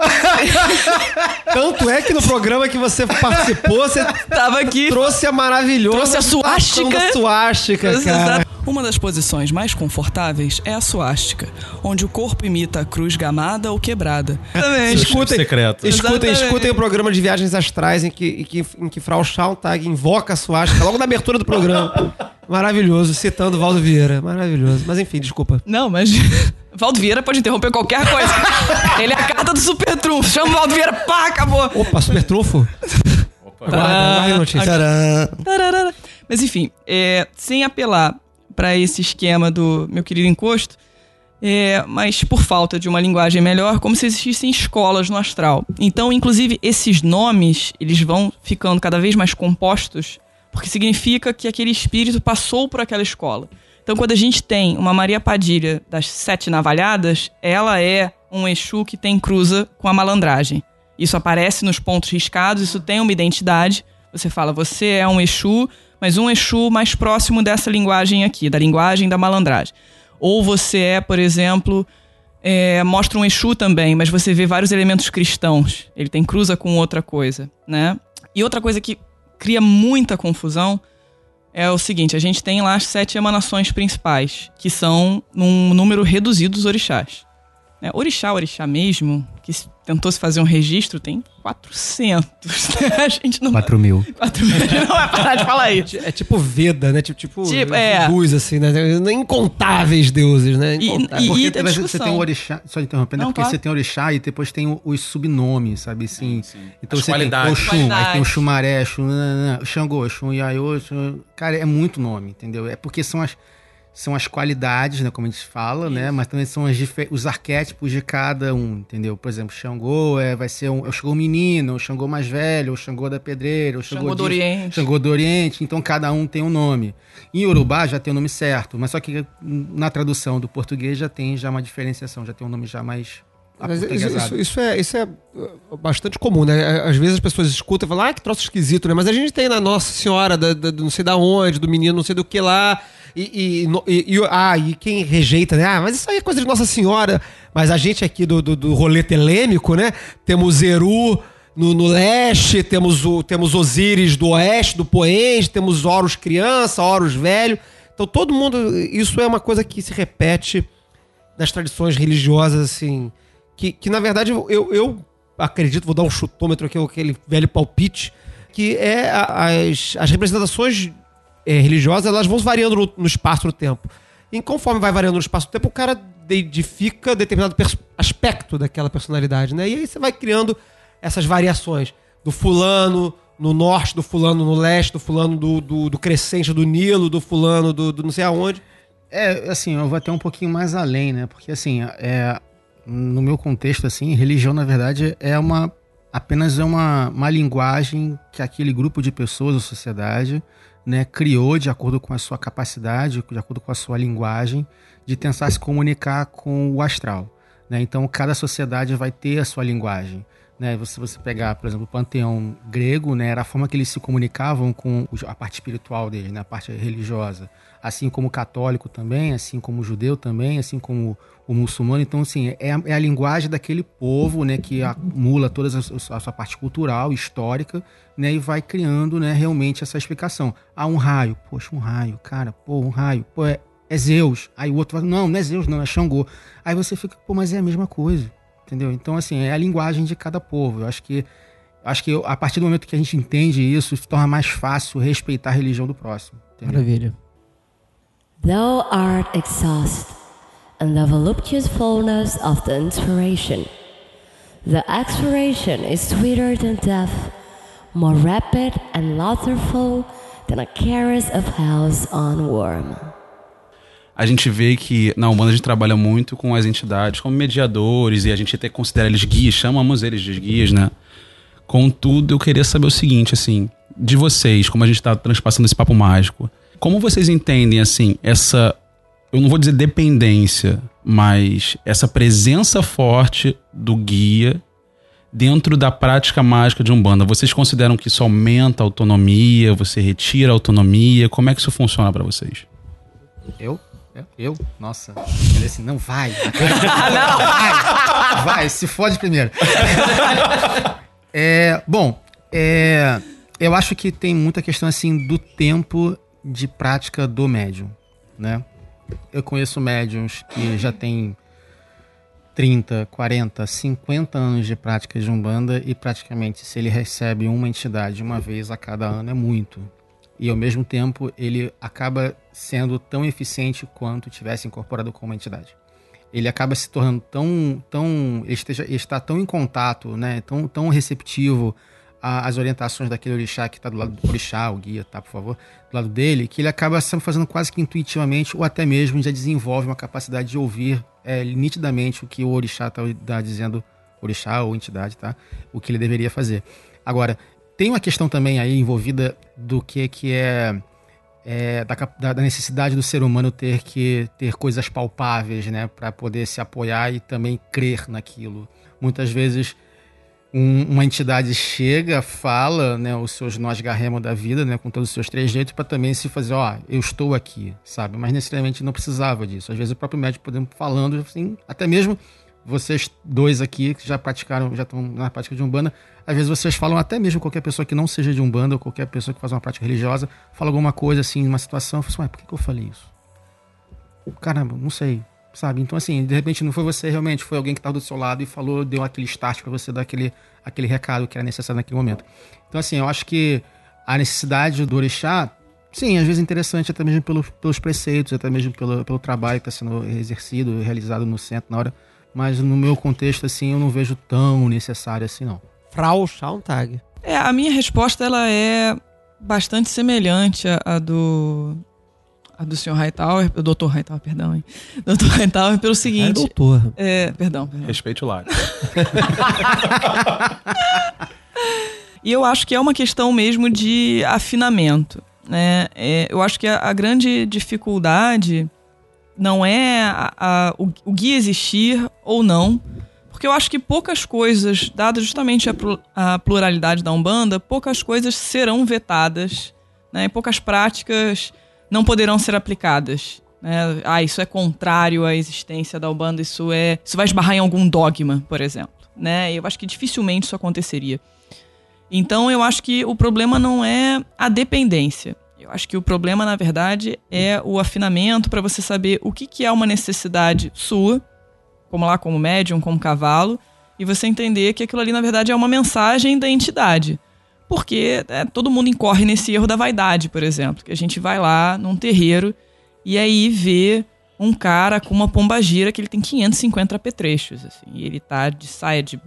Speaker 4: Tanto é que no programa que você participou, você
Speaker 3: tava aqui.
Speaker 4: Trouxe a maravilhosa.
Speaker 3: Trouxe a suástica.
Speaker 4: suástica, cara.
Speaker 3: Uma das posições mais confortáveis é a suástica, onde o corpo imita a cruz gamada ou quebrada.
Speaker 4: Exatamente. Escutem, secreto. escutem, escutem o programa de viagens astrais em que, em que, em que Frau Schauntag invoca a suástica logo na abertura do programa. Maravilhoso, citando Valdo Vieira. Maravilhoso. Mas enfim, desculpa.
Speaker 3: Não, mas. Valdo Vieira pode interromper qualquer coisa. Ele é a carta do super trunfo. Chama o Valdo Vieira, pá, acabou.
Speaker 4: Opa, super trunfo? Opa. Guarda,
Speaker 3: notícia. Mas enfim, é, sem apelar para esse esquema do meu querido encosto, é, mas por falta de uma linguagem melhor, como se existissem escolas no astral. Então, inclusive, esses nomes, eles vão ficando cada vez mais compostos, porque significa que aquele espírito passou por aquela escola. Então, quando a gente tem uma Maria Padilha das Sete Navalhadas, ela é um Exu que tem cruza com a malandragem. Isso aparece nos pontos riscados, isso tem uma identidade. Você fala, você é um Exu, mas um Exu mais próximo dessa linguagem aqui, da linguagem da malandragem. Ou você é, por exemplo, é, mostra um Exu também, mas você vê vários elementos cristãos. Ele tem cruza com outra coisa, né? E outra coisa que cria muita confusão é o seguinte: a gente tem lá as sete emanações principais, que são num número reduzido dos orixás. É, orixá, orixá mesmo, que tentou se fazer um registro, tem 400. Né? A gente não.
Speaker 7: 4 mil.
Speaker 3: 4 mil. não vai parar de falar isso.
Speaker 4: É tipo Veda, né? Tipo, tipo, tipo é. luz, assim, né? Incontáveis deuses, né?
Speaker 7: Incontáveis. E, e, porque você tem o orixá, só interrompendo, é porque claro. você tem orixá e depois tem os subnomes, sabe assim? Sim, sim. Então As você qualidades. tem Oxum, aí tem o Xumaré, Xum, Xangô, Xum, Yaiô, Cara, é muito nome, entendeu? É porque são as são as qualidades, né, como a gente fala, né, Isso. né, mas também são os arquétipos de cada um, entendeu? Por exemplo, Xangô é, vai ser um, é o Xangô menino, o Xangô mais velho, o Xangô da pedreira, o Xangô,
Speaker 3: Xangô do Oriente.
Speaker 7: Xangô do Oriente, então cada um tem um nome. Em Urubá já tem o um nome certo, mas só que na tradução do português já tem já uma diferenciação, já tem um nome já mais
Speaker 4: isso, isso, isso, é, isso é uh, bastante comum, né? Às vezes as pessoas escutam e falam, ah, que troço esquisito, né? Mas a gente tem na Nossa Senhora, da, da, não sei da onde, do menino não sei do que lá, e, e, e, ah, e quem rejeita, né? Ah, mas isso aí é coisa de Nossa Senhora. Mas a gente aqui do, do, do rolê telêmico, né? Temos Zeru no, no, leste, temos, o, temos Osíris do oeste, do Poente, temos Horus criança, Horus velho. Então todo mundo. Isso é uma coisa que se repete nas tradições religiosas, assim. Que, que na verdade eu, eu acredito, vou dar um chutômetro aqui, aquele velho palpite, que é as, as representações é, religiosas, elas vão variando no, no espaço do tempo. E conforme vai variando no espaço do tempo, o cara edifica determinado aspecto daquela personalidade, né? E aí você vai criando essas variações do fulano no norte, do fulano no leste, do fulano do, do, do crescente do Nilo, do fulano do, do, não sei aonde.
Speaker 7: É, assim, eu vou até um pouquinho mais além, né? Porque, assim, é, no meu contexto, assim, religião, na verdade, é uma apenas é uma, uma linguagem que aquele grupo de pessoas ou sociedade né, criou de acordo com a sua capacidade, de acordo com a sua linguagem, de tentar se comunicar com o astral. Né? Então, cada sociedade vai ter a sua linguagem. Né, você, você pegar, por exemplo, o panteão grego, né, era a forma que eles se comunicavam com a parte espiritual deles, né, a parte religiosa. Assim como o católico também, assim como o judeu também, assim como o muçulmano. Então, assim, é a, é a linguagem daquele povo, né, que acumula toda a, sua- a sua parte cultural, histórica, né, e vai criando, né, realmente essa explicação. Ah, um raio. Poxa, um raio, cara, pô, um raio. Pô, é, é Zeus. Aí o outro vai, não, não é Zeus, não, é Xangô. Aí você fica, pô, mas é a mesma coisa. Entendeu? Então, assim, é a linguagem de cada povo. Eu acho que acho que a partir do momento que a gente entende isso, se torna mais fácil respeitar a religião do próximo. Entendeu?
Speaker 4: Maravilha.
Speaker 8: Thou art exhaust, and the voluptuous fullness of the inspiration. The expiration is sweeter than death, more rapid and laughterful than a caress of house on worm.
Speaker 9: A gente vê que na Umbanda a gente trabalha muito com as entidades como mediadores e a gente até considera eles guias, chamamos eles de guias, né? Contudo, eu queria saber o seguinte, assim, de vocês, como a gente está transpassando esse papo mágico, como vocês entendem, assim, essa, eu não vou dizer dependência, mas essa presença forte do guia dentro da prática mágica de Umbanda? Vocês consideram que isso aumenta a autonomia, você retira a autonomia? Como é que isso funciona para vocês?
Speaker 7: Eu? Eu? Eu? Nossa. Ele assim, não vai. vai, vai, se fode primeiro. É, bom, é, eu acho que tem muita questão assim do tempo de prática do médium, né? Eu conheço médiums que já têm 30, 40, 50 anos de prática de Umbanda e praticamente se ele recebe uma entidade uma vez a cada ano é muito. E ao mesmo tempo ele acaba sendo tão eficiente quanto tivesse incorporado com uma entidade. Ele acaba se tornando tão, tão ele, esteja, está tão em contato, né, tão, tão receptivo às orientações daquele orixá que está do lado do orixá, o guia, tá, por favor, do lado dele, que ele acaba fazendo quase que intuitivamente ou até mesmo já desenvolve uma capacidade de ouvir é, nitidamente o que o orixá está dizendo, orixá ou entidade, tá, o que ele deveria fazer. Agora, tem uma questão também aí envolvida do que que é, é, da, da- da necessidade do ser humano ter que ter coisas palpáveis, né, para poder se apoiar e também crer naquilo. Muitas vezes um- uma entidade chega, fala, né, os seus nós garremos da vida, né, com todos os seus trejeitos, para também se fazer, ó, eu estou aqui, sabe? Mas necessariamente não precisava disso. Às vezes o próprio médico podendo falando, assim, até mesmo vocês dois aqui que já praticaram, já estão na prática de Umbanda, às vezes vocês falam, até mesmo qualquer pessoa que não seja de Umbanda, ou qualquer pessoa que faz uma prática religiosa, fala alguma coisa assim, numa situação, fala assim, ué, por que, que eu falei isso? Caramba, não sei, sabe? Então, assim, de repente não foi você realmente, foi alguém que estava do seu lado e falou, deu aquele start para você dar aquele, aquele recado que era necessário naquele momento. Então, assim, eu acho que a necessidade do orixá, sim, às vezes é interessante, até mesmo pelos, pelos preceitos, até mesmo pelo, pelo trabalho que está sendo exercido, realizado no centro na hora, mas no meu contexto, assim, eu não vejo tão necessário assim, não.
Speaker 4: Frau Schauntag.
Speaker 3: É, a minha resposta ela é bastante semelhante à, à do a do Sr. Hightower, do Dr. Hightower, perdão, hein? Dr. Hightower pelo
Speaker 4: É
Speaker 3: seguinte,
Speaker 4: doutor.
Speaker 3: é, perdão, perdão.
Speaker 9: Respeite o lar.
Speaker 3: E eu acho que é uma questão mesmo de afinamento. Né? É, eu acho que a, a grande dificuldade não é a- a- o, o guia existir ou não, porque eu acho que poucas coisas, dada justamente a, a pluralidade da Umbanda, poucas coisas serão vetadas, né? poucas práticas não poderão ser aplicadas. Né? Ah, isso é contrário à existência da Umbanda, isso é, isso vai esbarrar em algum dogma, por exemplo. Né? Eu acho que dificilmente isso aconteceria. Então eu acho que o problema não é a dependência. Eu acho que o problema, na verdade, é o afinamento para você saber o que, que é uma necessidade sua, como lá, como médium, como cavalo, e você entender que aquilo ali, na verdade, é uma mensagem da entidade. Porque é, todo mundo incorre nesse erro da vaidade, por exemplo. Que a gente vai lá num terreiro e aí vê um cara com uma pombagira que ele tem 550 apetrechos, assim. E ele tá de saia de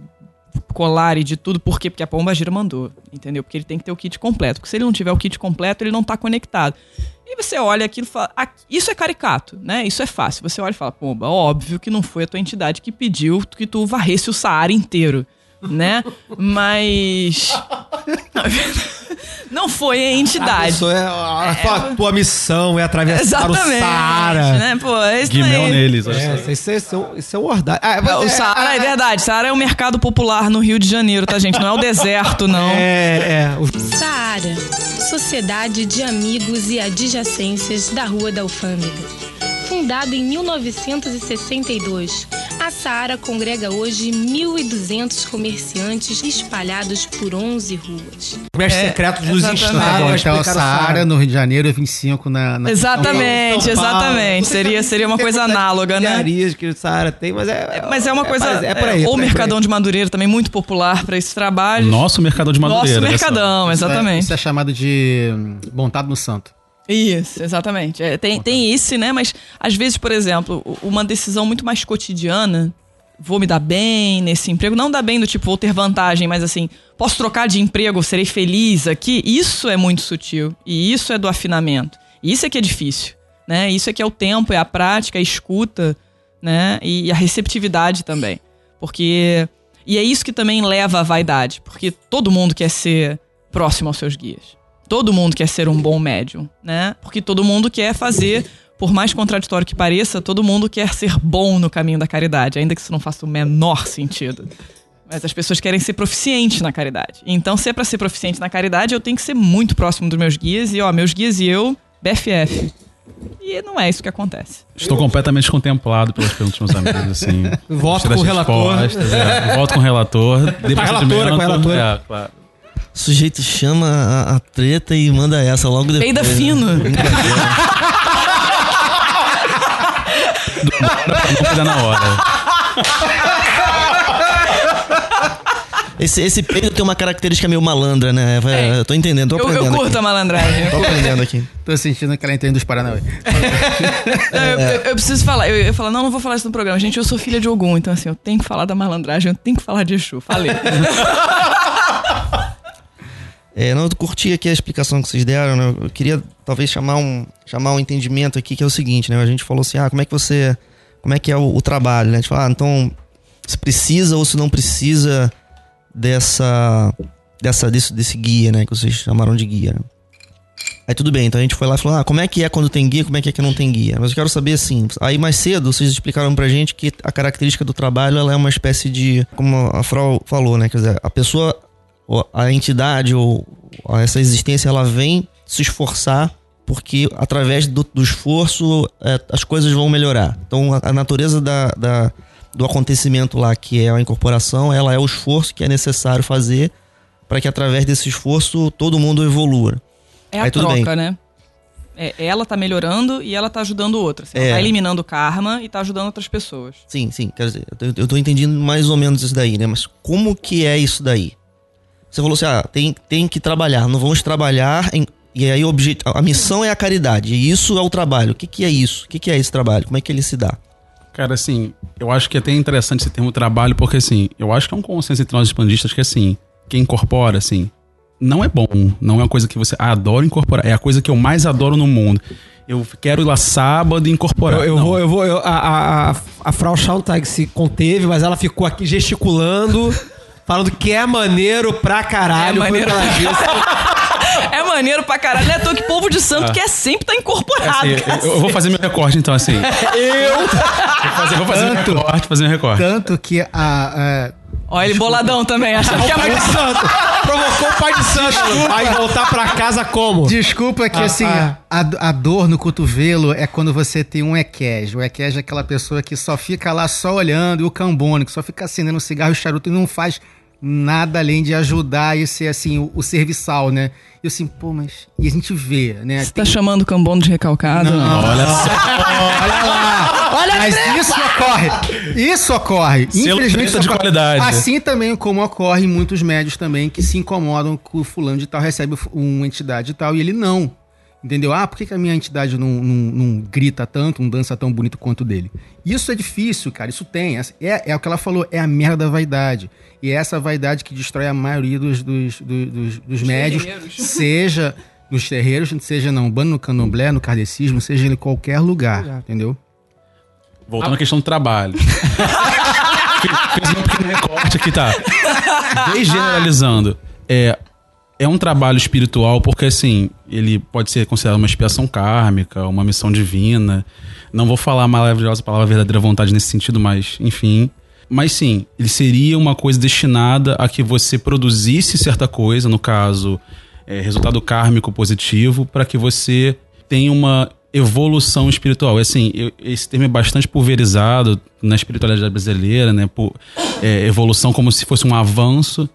Speaker 3: colar e de tudo. Por quê? Porque a pomba gira mandou, entendeu? Porque ele tem que ter o kit completo. Porque se ele não tiver o kit completo, ele não tá conectado. E você olha aquilo e fala, "Ah, isso é caricato, né? Isso é fácil. Você olha e fala, pomba, óbvio que não foi a tua entidade que pediu que tu varresse o Saara inteiro, né? Mas... Não foi a
Speaker 4: A
Speaker 3: entidade.
Speaker 4: pessoa é, a tua, tua missão é atravessar o
Speaker 3: Exatamente.
Speaker 4: Saara.
Speaker 3: Né? Pô, é isso
Speaker 9: Guimel
Speaker 3: aí.
Speaker 9: neles.
Speaker 4: É,
Speaker 9: só.
Speaker 4: isso, é, isso, é, isso é ordem. Ah, mas
Speaker 3: É, O Saara é verdade. Saara é o mercado popular no Rio de Janeiro, tá, gente? Não é o deserto, não.
Speaker 4: É, é. o-
Speaker 10: Saara, Sociedade de Amigos e Adjacências da Rua da Alfândega. Fundado em 1962, a Saara congrega hoje 1.200 comerciantes espalhados por 11 ruas.
Speaker 4: Mestre
Speaker 3: É,
Speaker 4: secreto
Speaker 3: exatamente.
Speaker 4: estados.
Speaker 7: Então
Speaker 4: o
Speaker 7: Saara no Rio de Janeiro, 25 na. na
Speaker 3: Exatamente,
Speaker 4: São Paulo.
Speaker 3: exatamente. Seria,
Speaker 4: se-
Speaker 3: seria uma coisa análoga, né?
Speaker 4: pizzarias que o Saara tem, mas é.
Speaker 3: Mas é uma coisa.
Speaker 4: É, é por aí.
Speaker 3: é,
Speaker 4: é
Speaker 3: ou o Mercadão de Madureira também muito popular para esse trabalho.
Speaker 9: Nosso mercador de Madureira.
Speaker 3: Nosso. Mercadão, exatamente.
Speaker 7: Isso é chamado de hum, montado no santo.
Speaker 3: Isso, exatamente. É, tem, tem isso, né? Mas às vezes, por exemplo, uma decisão muito mais cotidiana. Vou me dar bem nesse emprego. Não dar bem do tipo, vou ter vantagem, mas assim, posso trocar de emprego, serei feliz aqui. Isso é muito sutil. E isso é do afinamento. E isso é que é difícil. Né? Isso é que é o tempo, é a prática, a escuta, né? E a receptividade também. Porque. E é isso que também leva à vaidade. Porque todo mundo quer ser próximo aos seus guias. Todo mundo quer ser um bom médium, né? Porque todo mundo quer fazer, por mais contraditório que pareça, todo mundo quer ser bom no caminho da caridade, ainda que isso não faça o menor sentido. Mas as pessoas querem ser proficientes na caridade. Então, se é pra ser proficiente na caridade, eu tenho que ser muito próximo dos meus guias e, ó, meus guias e eu, BFF. E não é isso que acontece.
Speaker 9: Estou completamente contemplado pelas perguntas dos meus amigos, assim.
Speaker 4: Voto com o relator.
Speaker 9: é. Voto com o relator.
Speaker 4: Com a relatora,
Speaker 9: procedimento.
Speaker 4: com a relatora.
Speaker 9: É, claro.
Speaker 5: O sujeito chama a, a treta e manda essa logo depois.
Speaker 3: Peida
Speaker 5: né?
Speaker 3: fino.
Speaker 9: Não na hora.
Speaker 5: Esse, esse peido tem uma característica meio malandra, né?
Speaker 3: É.
Speaker 5: Eu tô entendendo, tô
Speaker 3: Eu,
Speaker 5: aprendendo
Speaker 3: eu curto
Speaker 5: aqui.
Speaker 3: a malandragem.
Speaker 5: Tô aprendendo aqui.
Speaker 7: Tô sentindo aquela entende dos Paranauê.
Speaker 3: Não, eu, eu- eu preciso falar. Eu, eu falo, não, não vou falar isso no programa. Gente, eu sou filha de Ogum, então assim, eu tenho que falar da malandragem, eu tenho que falar de Exu. Falei.
Speaker 5: É, não, eu curti aqui a explicação que vocês deram, né? Eu queria talvez chamar um, chamar um entendimento aqui, que é o seguinte, né? A gente falou assim, ah, como é que você... Como é que é o, o trabalho, né? A gente fala, ah, então, se precisa ou se não precisa dessa... dessa desse, desse guia, né? Que vocês chamaram de guia, né? Aí tudo bem, então a gente foi lá e falou, ah, como é que é quando tem guia, como é que é que não tem guia? Mas eu quero saber assim, aí mais cedo vocês explicaram pra gente que a característica do trabalho, ela é uma espécie de, como a Frau falou, né? Quer dizer, a pessoa a entidade ou essa existência ela vem se esforçar porque através do, do esforço é, as coisas vão melhorar. Então a, a natureza da, da- do acontecimento lá que é a incorporação, ela é o esforço que é necessário fazer para que através desse esforço todo mundo evolua.
Speaker 3: É a
Speaker 5: Aí tudo
Speaker 3: troca,
Speaker 5: bem.
Speaker 3: né? É, ela tá melhorando e ela tá ajudando outra. Assim, Ela
Speaker 5: É.
Speaker 3: tá eliminando o karma e tá ajudando outras pessoas.
Speaker 5: Sim, sim, quer dizer, eu, eu tô entendendo mais ou menos isso daí, né? Mas como que é isso daí? Você falou assim, ah, tem, tem que trabalhar, não vamos trabalhar em, e aí a missão é a caridade, e isso é o trabalho. O que que é isso? O que que é esse trabalho? Como é que ele se dá?
Speaker 9: Cara, assim, eu acho que é até interessante esse termo trabalho, porque assim, eu acho que é um consenso entre nós expandistas que assim, quem incorpora, assim, não é bom, não é uma coisa que você ah, adora incorporar, é a coisa que eu mais adoro no mundo. Eu quero ir lá sábado e incorporar.
Speaker 4: Eu, eu vou, eu vou. eu- a, a, a, a Frau Schauntag se conteve, mas ela ficou aqui gesticulando, falando que é maneiro pra caralho.
Speaker 3: É maneiro.
Speaker 4: ela disse.
Speaker 3: É maneiro pra caralho. Não é toa que povo de santo quer sempre tá incorporado.
Speaker 9: Assim,
Speaker 3: cara.
Speaker 9: eu, eu vou fazer meu recorte, então, assim. eu? Vou fazer, vou fazer meu
Speaker 7: Tanto.
Speaker 9: recorte, fazer meu recorte.
Speaker 7: Tanto que a. a-
Speaker 3: Olha ele boladão também, achando que é
Speaker 4: Pai de santo. Provocou o pai de santo. Aí voltar pra casa como?
Speaker 7: Desculpa que
Speaker 4: Ah,
Speaker 7: assim,
Speaker 4: ah.
Speaker 7: A, a dor no cotovelo é quando você tem um equege. O equege é aquela pessoa que só fica lá só olhando, e o cambone, que só fica acendendo cigarro e charuto e não faz nada além de ajudar e ser assim, o, o serviçal, né? E eu assim, pô, mas. E a gente vê, né?
Speaker 3: Você tá chamando o cambono de recalcado?
Speaker 9: Olha só.
Speaker 7: Olha lá!
Speaker 3: Olha a
Speaker 7: Mas isso ocorre! Isso ocorre!
Speaker 9: Selo
Speaker 7: Infelizmente,
Speaker 9: treta de
Speaker 7: isso ocorre.
Speaker 9: qualidade.
Speaker 7: Assim também como ocorre em muitos médios também que se incomodam com o fulano de tal, recebe uma entidade de tal e ele não. Entendeu? Ah, por que, que a minha entidade não, não- não grita tanto, não dança tão bonito quanto o dele? Isso é difícil, cara. Isso tem. É, é o que ela falou, é a merda da vaidade. E é essa vaidade que destrói a maioria dos, dos, dos, dos- dos médios,
Speaker 3: terreiros.
Speaker 7: seja nos terreiros, seja na Umbanda, no Candomblé, no Kardecismo, seja em qualquer lugar, entendeu?
Speaker 9: Voltando à questão do trabalho. Fiz fiz um pequeno recorte aqui, tá? Desgeneralizando. É, é um trabalho espiritual porque, assim, ele pode ser considerado uma expiação kármica, uma missão divina. Não vou falar a maravilhosa palavra verdadeira vontade nesse sentido, mas, enfim. Mas sim, ele seria uma coisa destinada a que você produzisse certa coisa, no caso, é, resultado kármico positivo, para que você tenha uma evolução espiritual. Assim, eu, esse termo é bastante pulverizado na espiritualidade brasileira, né? Por, é, evolução como se fosse um avanço,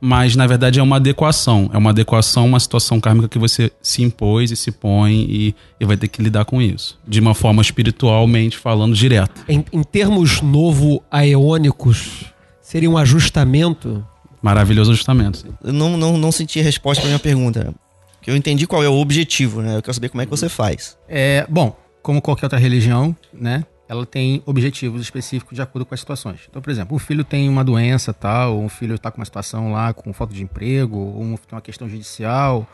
Speaker 9: mas na verdade é uma adequação. É uma adequação, uma situação kármica que você se impôs e se põe e, e vai ter que lidar com isso. De uma forma espiritualmente falando direto.
Speaker 4: Em, em termos novo-aeônicos, seria um ajustamento?
Speaker 9: Maravilhoso ajustamento. Sim.
Speaker 5: Eu não, não, não senti a resposta pra minha pergunta. Que eu entendi qual é o objetivo, né? Eu quero saber como é que você faz.
Speaker 7: É, bom, como qualquer outra religião, né? Ela tem objetivos específicos de acordo com as situações. Então, por exemplo, um filho tem uma doença tal, ou um filho está com uma situação lá com falta de emprego, ou um, tem uma questão judicial,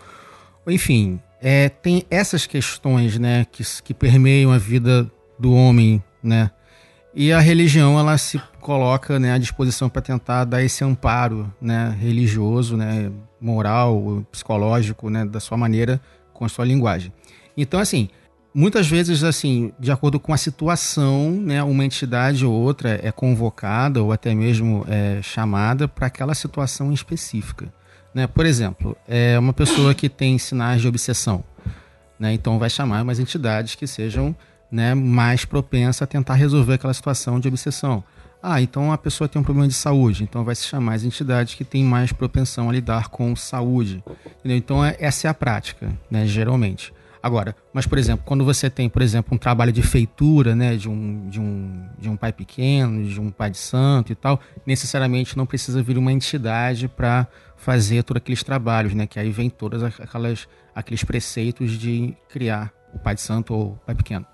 Speaker 7: enfim, é, tem essas questões, né, que, que permeiam a vida do homem, né? E a religião ela se coloca né, à disposição para tentar dar esse amparo né, religioso, né, moral, psicológico, né, da sua maneira, com a sua linguagem. Então, assim, muitas vezes, assim, de acordo com a situação, né, uma entidade ou outra é convocada ou até mesmo é chamada para aquela situação específica. Né? Por exemplo, é uma pessoa que tem sinais de obsessão. Né? Então, vai chamar umas entidades que sejam né, mais propensa a tentar resolver aquela situação de obsessão. Ah, então a pessoa tem um problema de saúde, então vai se chamar as entidades que têm mais propensão a lidar com saúde. Entendeu? Então é, essa é a prática, né, geralmente. Agora, mas por exemplo, quando você tem, por exemplo, um trabalho de feitura, né, de um, de um, de um pai pequeno, de um pai de santo e tal, necessariamente não precisa vir uma entidade para fazer todos aqueles trabalhos, né, que aí vem todas aquelas aqueles preceitos de criar o pai de santo ou o pai pequeno.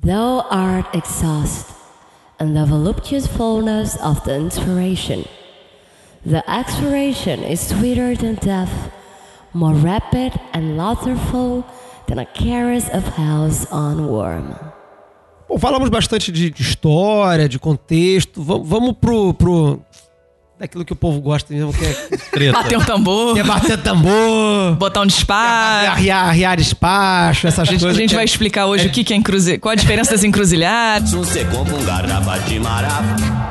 Speaker 8: Thou art exhaust and the voluptuous fullness of the inspiration. The expiration is sweeter than death, more rapid and laughterful than a caress of house on worm.
Speaker 4: Bom, falamos bastante de, história, de contexto. Vamos, vamos pro, pro daquilo que o povo gosta mesmo, que é
Speaker 9: Treta.
Speaker 3: Bater um tambor,
Speaker 4: que é bater tambor,
Speaker 3: botar um despacho.
Speaker 4: arriar, arriar despacho, essas
Speaker 3: A gente, a
Speaker 4: coisas.
Speaker 3: gente
Speaker 4: que
Speaker 3: vai
Speaker 4: é-
Speaker 3: explicar hoje o que, que é encruzilhada, qual a diferença das encruzilhadas.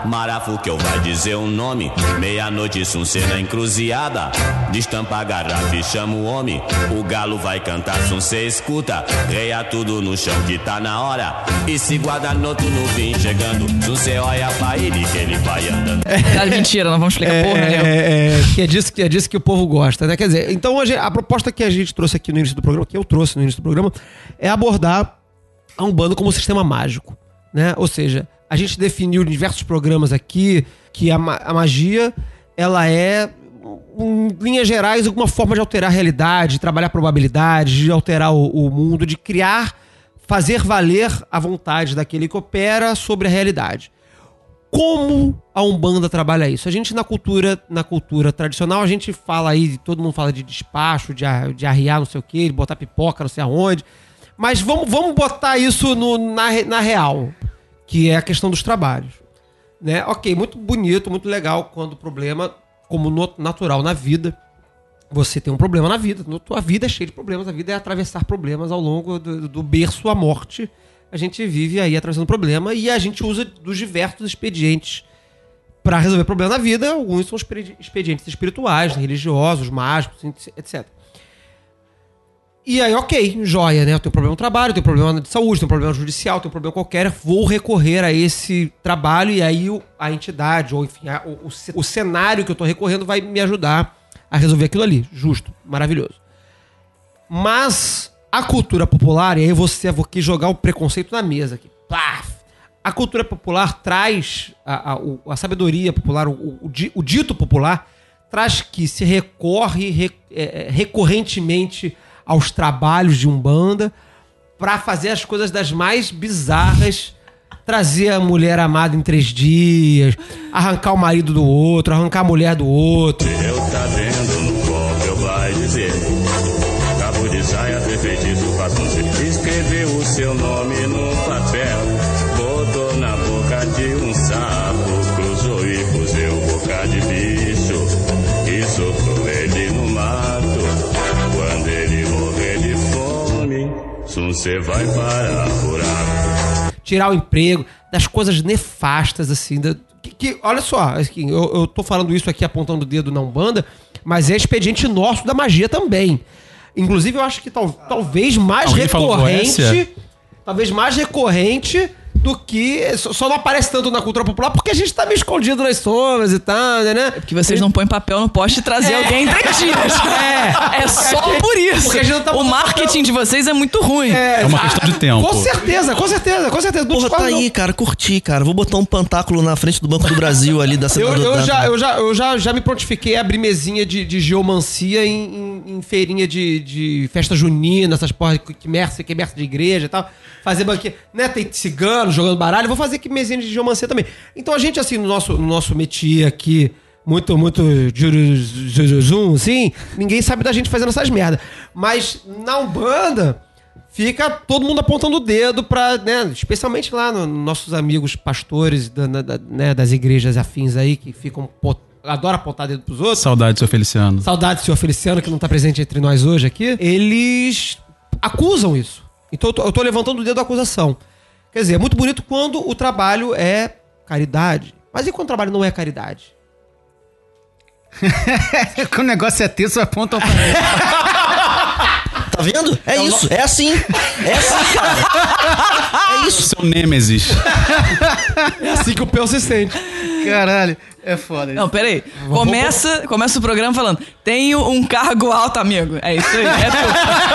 Speaker 11: Marafo que eu vai dizer um nome. Meia-noite, Sunce na encruzilhada. Destampa a garrafa e chama o homem. O galo vai cantar, Sunce escuta. Reia tudo no chão que tá na hora. E se guarda noturno vim chegando. Sunce olha pra ele que ele vai andando.
Speaker 3: Ah, mentira, não vamos explicar
Speaker 4: É,
Speaker 3: porra nenhuma.
Speaker 4: é, é, que, é disso, que é disso que o povo gosta, né? Quer dizer, então hoje a proposta que a gente trouxe aqui no início do programa, que eu trouxe no início do programa, é abordar a Umbanda como um sistema mágico, né? Ou seja, a gente definiu em diversos programas aqui que a, ma- a magia, ela é, em linhas gerais, alguma forma de alterar a realidade, de trabalhar probabilidades, de alterar o, o mundo, de criar, fazer valer a vontade daquele que opera sobre a realidade como a Umbanda trabalha isso? A gente na cultura, na cultura tradicional, a gente fala aí, todo mundo fala de despacho, de, de arriar não sei o quê, de botar pipoca não sei aonde. Mas vamos, vamos botar isso no- na, na real, que é a questão dos trabalhos. Né? Ok, muito bonito, muito legal quando o problema, como no- natural na vida, você tem um problema na vida. A vida é cheia de problemas, a vida é atravessar problemas ao longo do, do berço à morte. A gente vive aí atravessando problema e a gente usa dos diversos expedientes para resolver problema na vida. Alguns são expedi- expedientes espirituais, religiosos, mágicos, etc. E aí, ok, joia, né? Eu tenho problema no trabalho, tenho problema de saúde, tenho problema judicial, tenho problema qualquer, vou recorrer a esse trabalho e aí a entidade, ou enfim, a- o, o ce- o cenário que eu tô recorrendo vai me ajudar a resolver aquilo ali. Justo, maravilhoso. Mas a cultura popular, e aí você vou aqui jogar o preconceito na mesa aqui. Plaf! A cultura popular traz a, a, a sabedoria popular, o, o o dito popular, traz que se recorre re- é, é, recorrentemente aos trabalhos de Umbanda para fazer as coisas das mais bizarras. Trazer a mulher amada em três dias, arrancar o marido do outro, arrancar a mulher do outro.
Speaker 11: Eu Sum cê vai parar buraco.
Speaker 4: tirar o emprego, das coisas nefastas, assim. da- que, que- olha só, assim, eu, eu tô falando isso aqui apontando o dedo na Umbanda, mas é expediente nosso da magia também. Inclusive, eu acho que tal- talvez mais
Speaker 9: Alguém
Speaker 4: recorrente.
Speaker 9: Goécia?
Speaker 4: Talvez mais recorrente do que. Só não aparece tanto na cultura popular porque a gente tá meio escondido nas sombras e tal, né?
Speaker 3: Porque vocês não põem papel no poste e trazer
Speaker 4: É.
Speaker 3: alguém em três dias.
Speaker 4: É.
Speaker 3: É só por isso.
Speaker 4: porque a gente não tá
Speaker 3: o marketing de vocês é muito ruim.
Speaker 9: É uma questão de tempo.
Speaker 4: Com certeza, com certeza, com certeza. Não
Speaker 5: Porra, tá
Speaker 4: não.
Speaker 5: aí, cara, curti, cara. Vou botar um pantáculo na frente do Banco do Brasil ali da
Speaker 4: Eu,
Speaker 5: cidade
Speaker 4: eu já, eu, já, eu já, já me prontifiquei a abrir mesinha de, de geomancia em, em- em feirinha de, de festa junina, essas porra que quimércia, quimércia de igreja e tal. Fazer banquete. Né, tem cigano jogando baralho. Vou fazer aqui mesinha de geomancia também. Então a gente, assim, no nosso, no nosso métier aqui, muito, muito juruzum, assim, ninguém sabe da gente fazendo essas merdas. Mas na Umbanda fica todo mundo apontando o dedo pra, né, especialmente lá nos nossos amigos pastores da- da- né, das igrejas afins aí, que ficam, adoram apontar dedo pros outros.
Speaker 9: Saudade, seu Feliciano.
Speaker 4: Saudade do senhor Feliciano, que não tá presente entre nós hoje aqui. Eles acusam isso. Então eu tô, eu tô levantando o dedo da acusação. Quer dizer, é muito bonito quando o trabalho é caridade. Mas e quando o trabalho não é caridade?
Speaker 7: Quando o negócio é tenso, apontam pra mim.
Speaker 5: Tá vendo? É isso, é assim. É assim, cara. É isso.
Speaker 9: Seu Nêmesis.
Speaker 4: É assim que o Peu se sente.
Speaker 7: Caralho, é foda.
Speaker 3: Não, peraí. Começa, começa o programa falando: tenho um cargo alto, amigo. É isso aí. É tudo.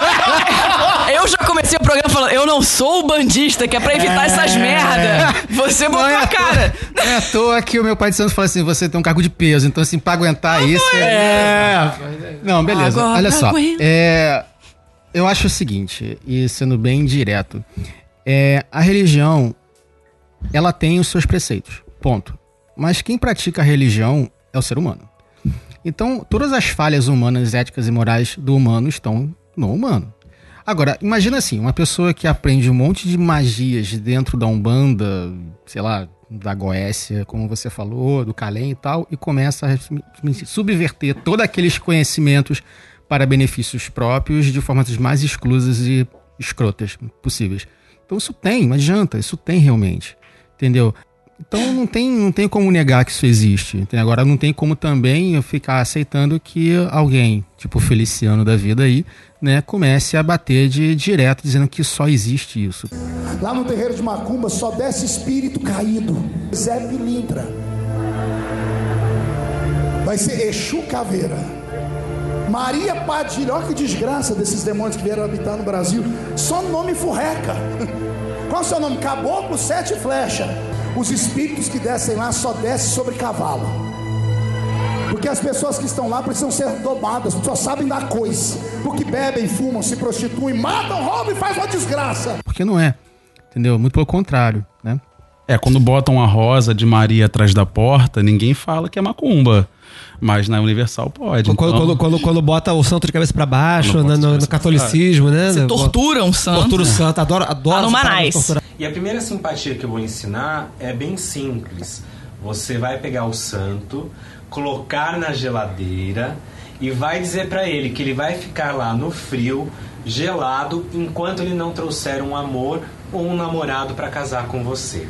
Speaker 3: Eu já comecei o programa falando: eu não sou o bandista, que é pra evitar essas merda. Você botou
Speaker 7: é
Speaker 3: a cara.
Speaker 7: Não é à toa que o meu pai de santo fala assim: você tem um cargo de peso, então assim, pra aguentar isso. É. Não, beleza.
Speaker 3: Agora
Speaker 7: Olha só. É, eu acho o seguinte, e sendo bem direto, é, a religião ela tem os seus preceitos. Ponto. Mas quem pratica a religião é o ser humano. Então, todas as falhas humanas, éticas e morais do humano estão no humano. Agora, imagina assim, uma pessoa que aprende um monte de magias dentro da Umbanda, sei lá, da Goécia, como você falou, do Calém e tal, e começa a subverter todos aqueles conhecimentos para benefícios próprios de formas mais exclusas e escrotas possíveis. Então isso tem, não adianta, isso tem realmente. Entendeu? Então não tem, não tem como negar que isso existe. Agora não tem como também eu ficar aceitando que alguém, tipo o Feliciano da vida aí, né, comece a bater de direto dizendo que só existe isso.
Speaker 12: Lá no terreiro de Macumba só desce espírito caído. Zé Pilintra. Vai ser Exu Caveira. Maria Padilha. Olha que desgraça desses demônios que vieram habitar no Brasil. Só nome furreca. Qual o seu nome? Caboclo Sete Flecha. Os espíritos que descem lá só descem sobre cavalo. Porque as pessoas que estão lá precisam ser domadas, só sabem da coisa. Porque bebem, fumam, se prostituem, matam, roubam e faz uma desgraça.
Speaker 7: Porque não é. Entendeu? Muito pelo contrário, né?
Speaker 9: É, quando botam a rosa de Maria atrás da porta, ninguém fala que é macumba. Mas na Universal pode.
Speaker 4: Quando,
Speaker 9: então-
Speaker 4: quando, quando, quando bota o santo de cabeça pra baixo,
Speaker 9: Quando
Speaker 4: no, no- no catolicismo, né?
Speaker 3: Você tortura um santo.
Speaker 4: Tortura o santo, adoro, adoro.
Speaker 3: Ah, no
Speaker 13: E a primeira simpatia que eu vou ensinar é bem simples. Você vai pegar o santo, colocar na geladeira e vai dizer pra ele que ele vai ficar lá no frio, gelado, enquanto ele não trouxer um amor ou um namorado pra casar com você.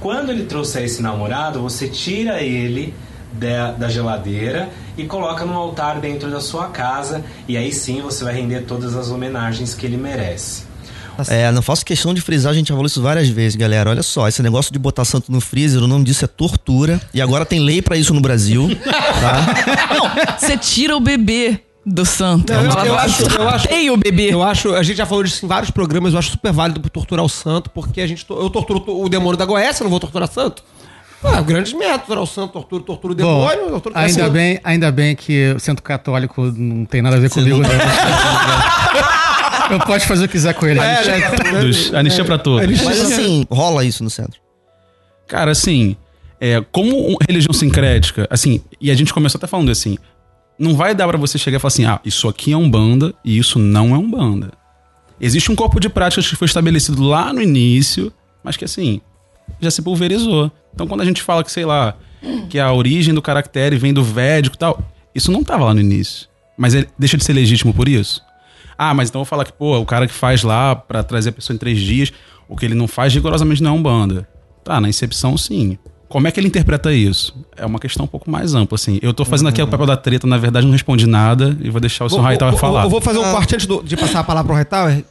Speaker 13: Quando ele trouxer esse namorado, você tira ele da, da geladeira e coloca no altar dentro da sua casa e aí sim você vai render todas as homenagens que ele merece.
Speaker 5: É, não faço questão de frisar, a gente já falou isso várias vezes, galera. Olha só, esse negócio de botar santo no freezer, o nome disso é tortura. E agora tem lei pra isso no Brasil, tá?
Speaker 3: Não, você tira o bebê do santo.
Speaker 4: Não, eu, eu acho, eu acho,
Speaker 3: Tem o bebê.
Speaker 4: Eu acho, a gente já falou disso em vários programas, eu acho super válido torturar o santo, porque a gente, eu torturo o demônio da Goécia, eu não vou torturar santo. Ah, grandes métodos, torturar o santo, tortura, tortura o
Speaker 7: Bom,
Speaker 4: demônio, tortura
Speaker 7: ainda
Speaker 4: assim,
Speaker 7: bem, ainda bem que o centro católico não tem nada a ver comigo.
Speaker 5: não-
Speaker 7: Eu posso fazer o que quiser com ele.
Speaker 4: É,
Speaker 9: Anistia
Speaker 4: né?
Speaker 9: pra todos. Anistia pra todos.
Speaker 5: Mas assim, rola isso no centro.
Speaker 9: Cara, assim, é, como religião sincrética, assim, e a gente começou até falando assim, não vai dar pra você chegar e falar assim, ah, isso aqui é um banda e isso não é um banda. Existe um corpo de práticas que foi estabelecido lá no início, mas que assim, já se pulverizou. Então quando a gente fala que, sei lá, que a origem do caractere vem do védico e tal, isso não tava lá no início. Mas ele deixa de ser legítimo por isso? Ah, mas então eu vou falar que, pô, o cara que faz lá pra trazer a pessoa em três dias, o que ele não faz rigorosamente não é um banda. Tá, na incepção sim. Como é que ele interpreta isso? É uma questão um pouco mais ampla, assim. Eu tô fazendo aqui o papel da treta, na verdade não respondi nada e vou deixar o senhor Hightower falar.
Speaker 4: Eu vou fazer um corte antes do- de passar a palavra pro Hightower.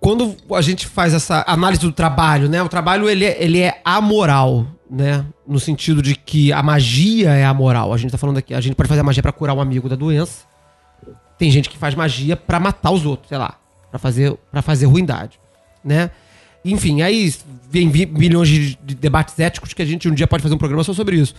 Speaker 4: Quando a gente faz essa análise do trabalho, né? O trabalho, ele é, ele é amoral, né? No sentido de que a magia é amoral. A gente tá falando aqui, a gente pode fazer a magia pra curar um amigo da doença. Tem gente que faz magia pra matar os outros, sei lá. Pra fazer, pra fazer ruindade, né? Enfim, aí vem milhões de, de debates éticos que a gente um dia pode fazer um programa só sobre isso.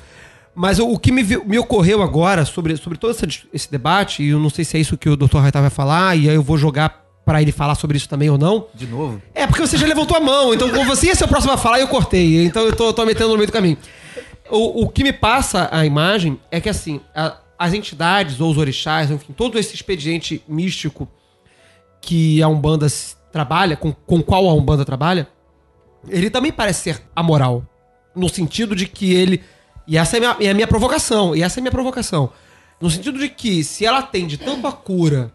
Speaker 4: Mas o, o que me, me ocorreu agora sobre, sobre todo essa esse debate, e eu não sei se é isso que o Dr. Raitar vai falar, e aí eu vou jogar pra ele falar sobre isso também ou não.
Speaker 5: De novo?
Speaker 4: É, porque você já levantou a mão, então como você ia ser o próximo a falar e eu cortei. Então eu tô, tô metendo no meio do caminho. O, o que me passa a imagem é que, assim, a- as entidades ou os orixás, enfim, todo esse expediente místico que a Umbanda trabalha, com, com qual a Umbanda trabalha, ele também parece ser amoral. No sentido de que ele. E essa é a minha, é a minha provocação. E essa é a minha provocação. No sentido de que, se ela atende tanto a cura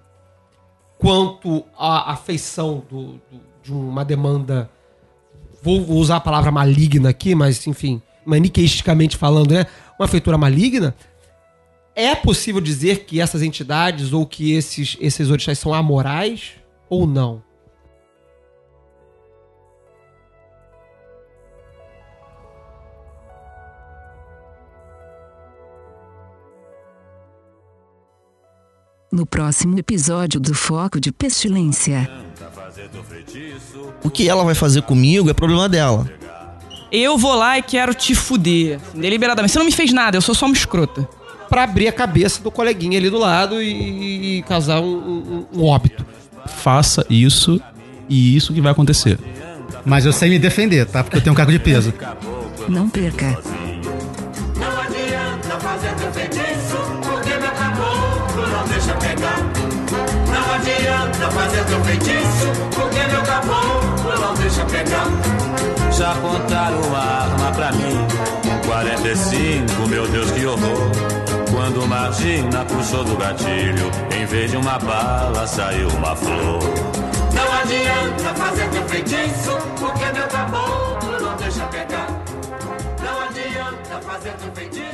Speaker 4: quanto a afeição do, do- de uma demanda. Vou, vou usar a palavra maligna aqui, mas enfim, maniqueisticamente falando, né? Uma feitura maligna. É possível dizer que essas entidades ou que esses, esses orixás são amorais ou não?
Speaker 14: No próximo episódio do Foco de Pestilência.
Speaker 5: O que ela vai fazer comigo é problema dela.
Speaker 3: Eu vou lá e quero te fuder. Deliberadamente. Você não me fez nada, eu sou só uma escrota.
Speaker 4: Pra abrir a cabeça do coleguinha ali do lado e, e causar um, um- um óbito.
Speaker 9: Faça isso e isso que vai acontecer.
Speaker 7: Mas eu sei me defender, tá? Porque eu tenho um cargo de peso.
Speaker 14: Não perca.
Speaker 2: Não adianta fazer teu feitiço, porque meu caboclo não deixa pegar. Não adianta fazer teu feitiço, porque meu caboclo não deixa pegar.
Speaker 11: Já contaram uma arma pra mim, um 45, meu Deus que horror. Quando o Margina puxou do gatilho, em vez de uma bala saiu uma flor.
Speaker 2: Não adianta fazer teu feitiço, porque meu caboclo não deixa pegar. Não adianta fazer teu feitiço,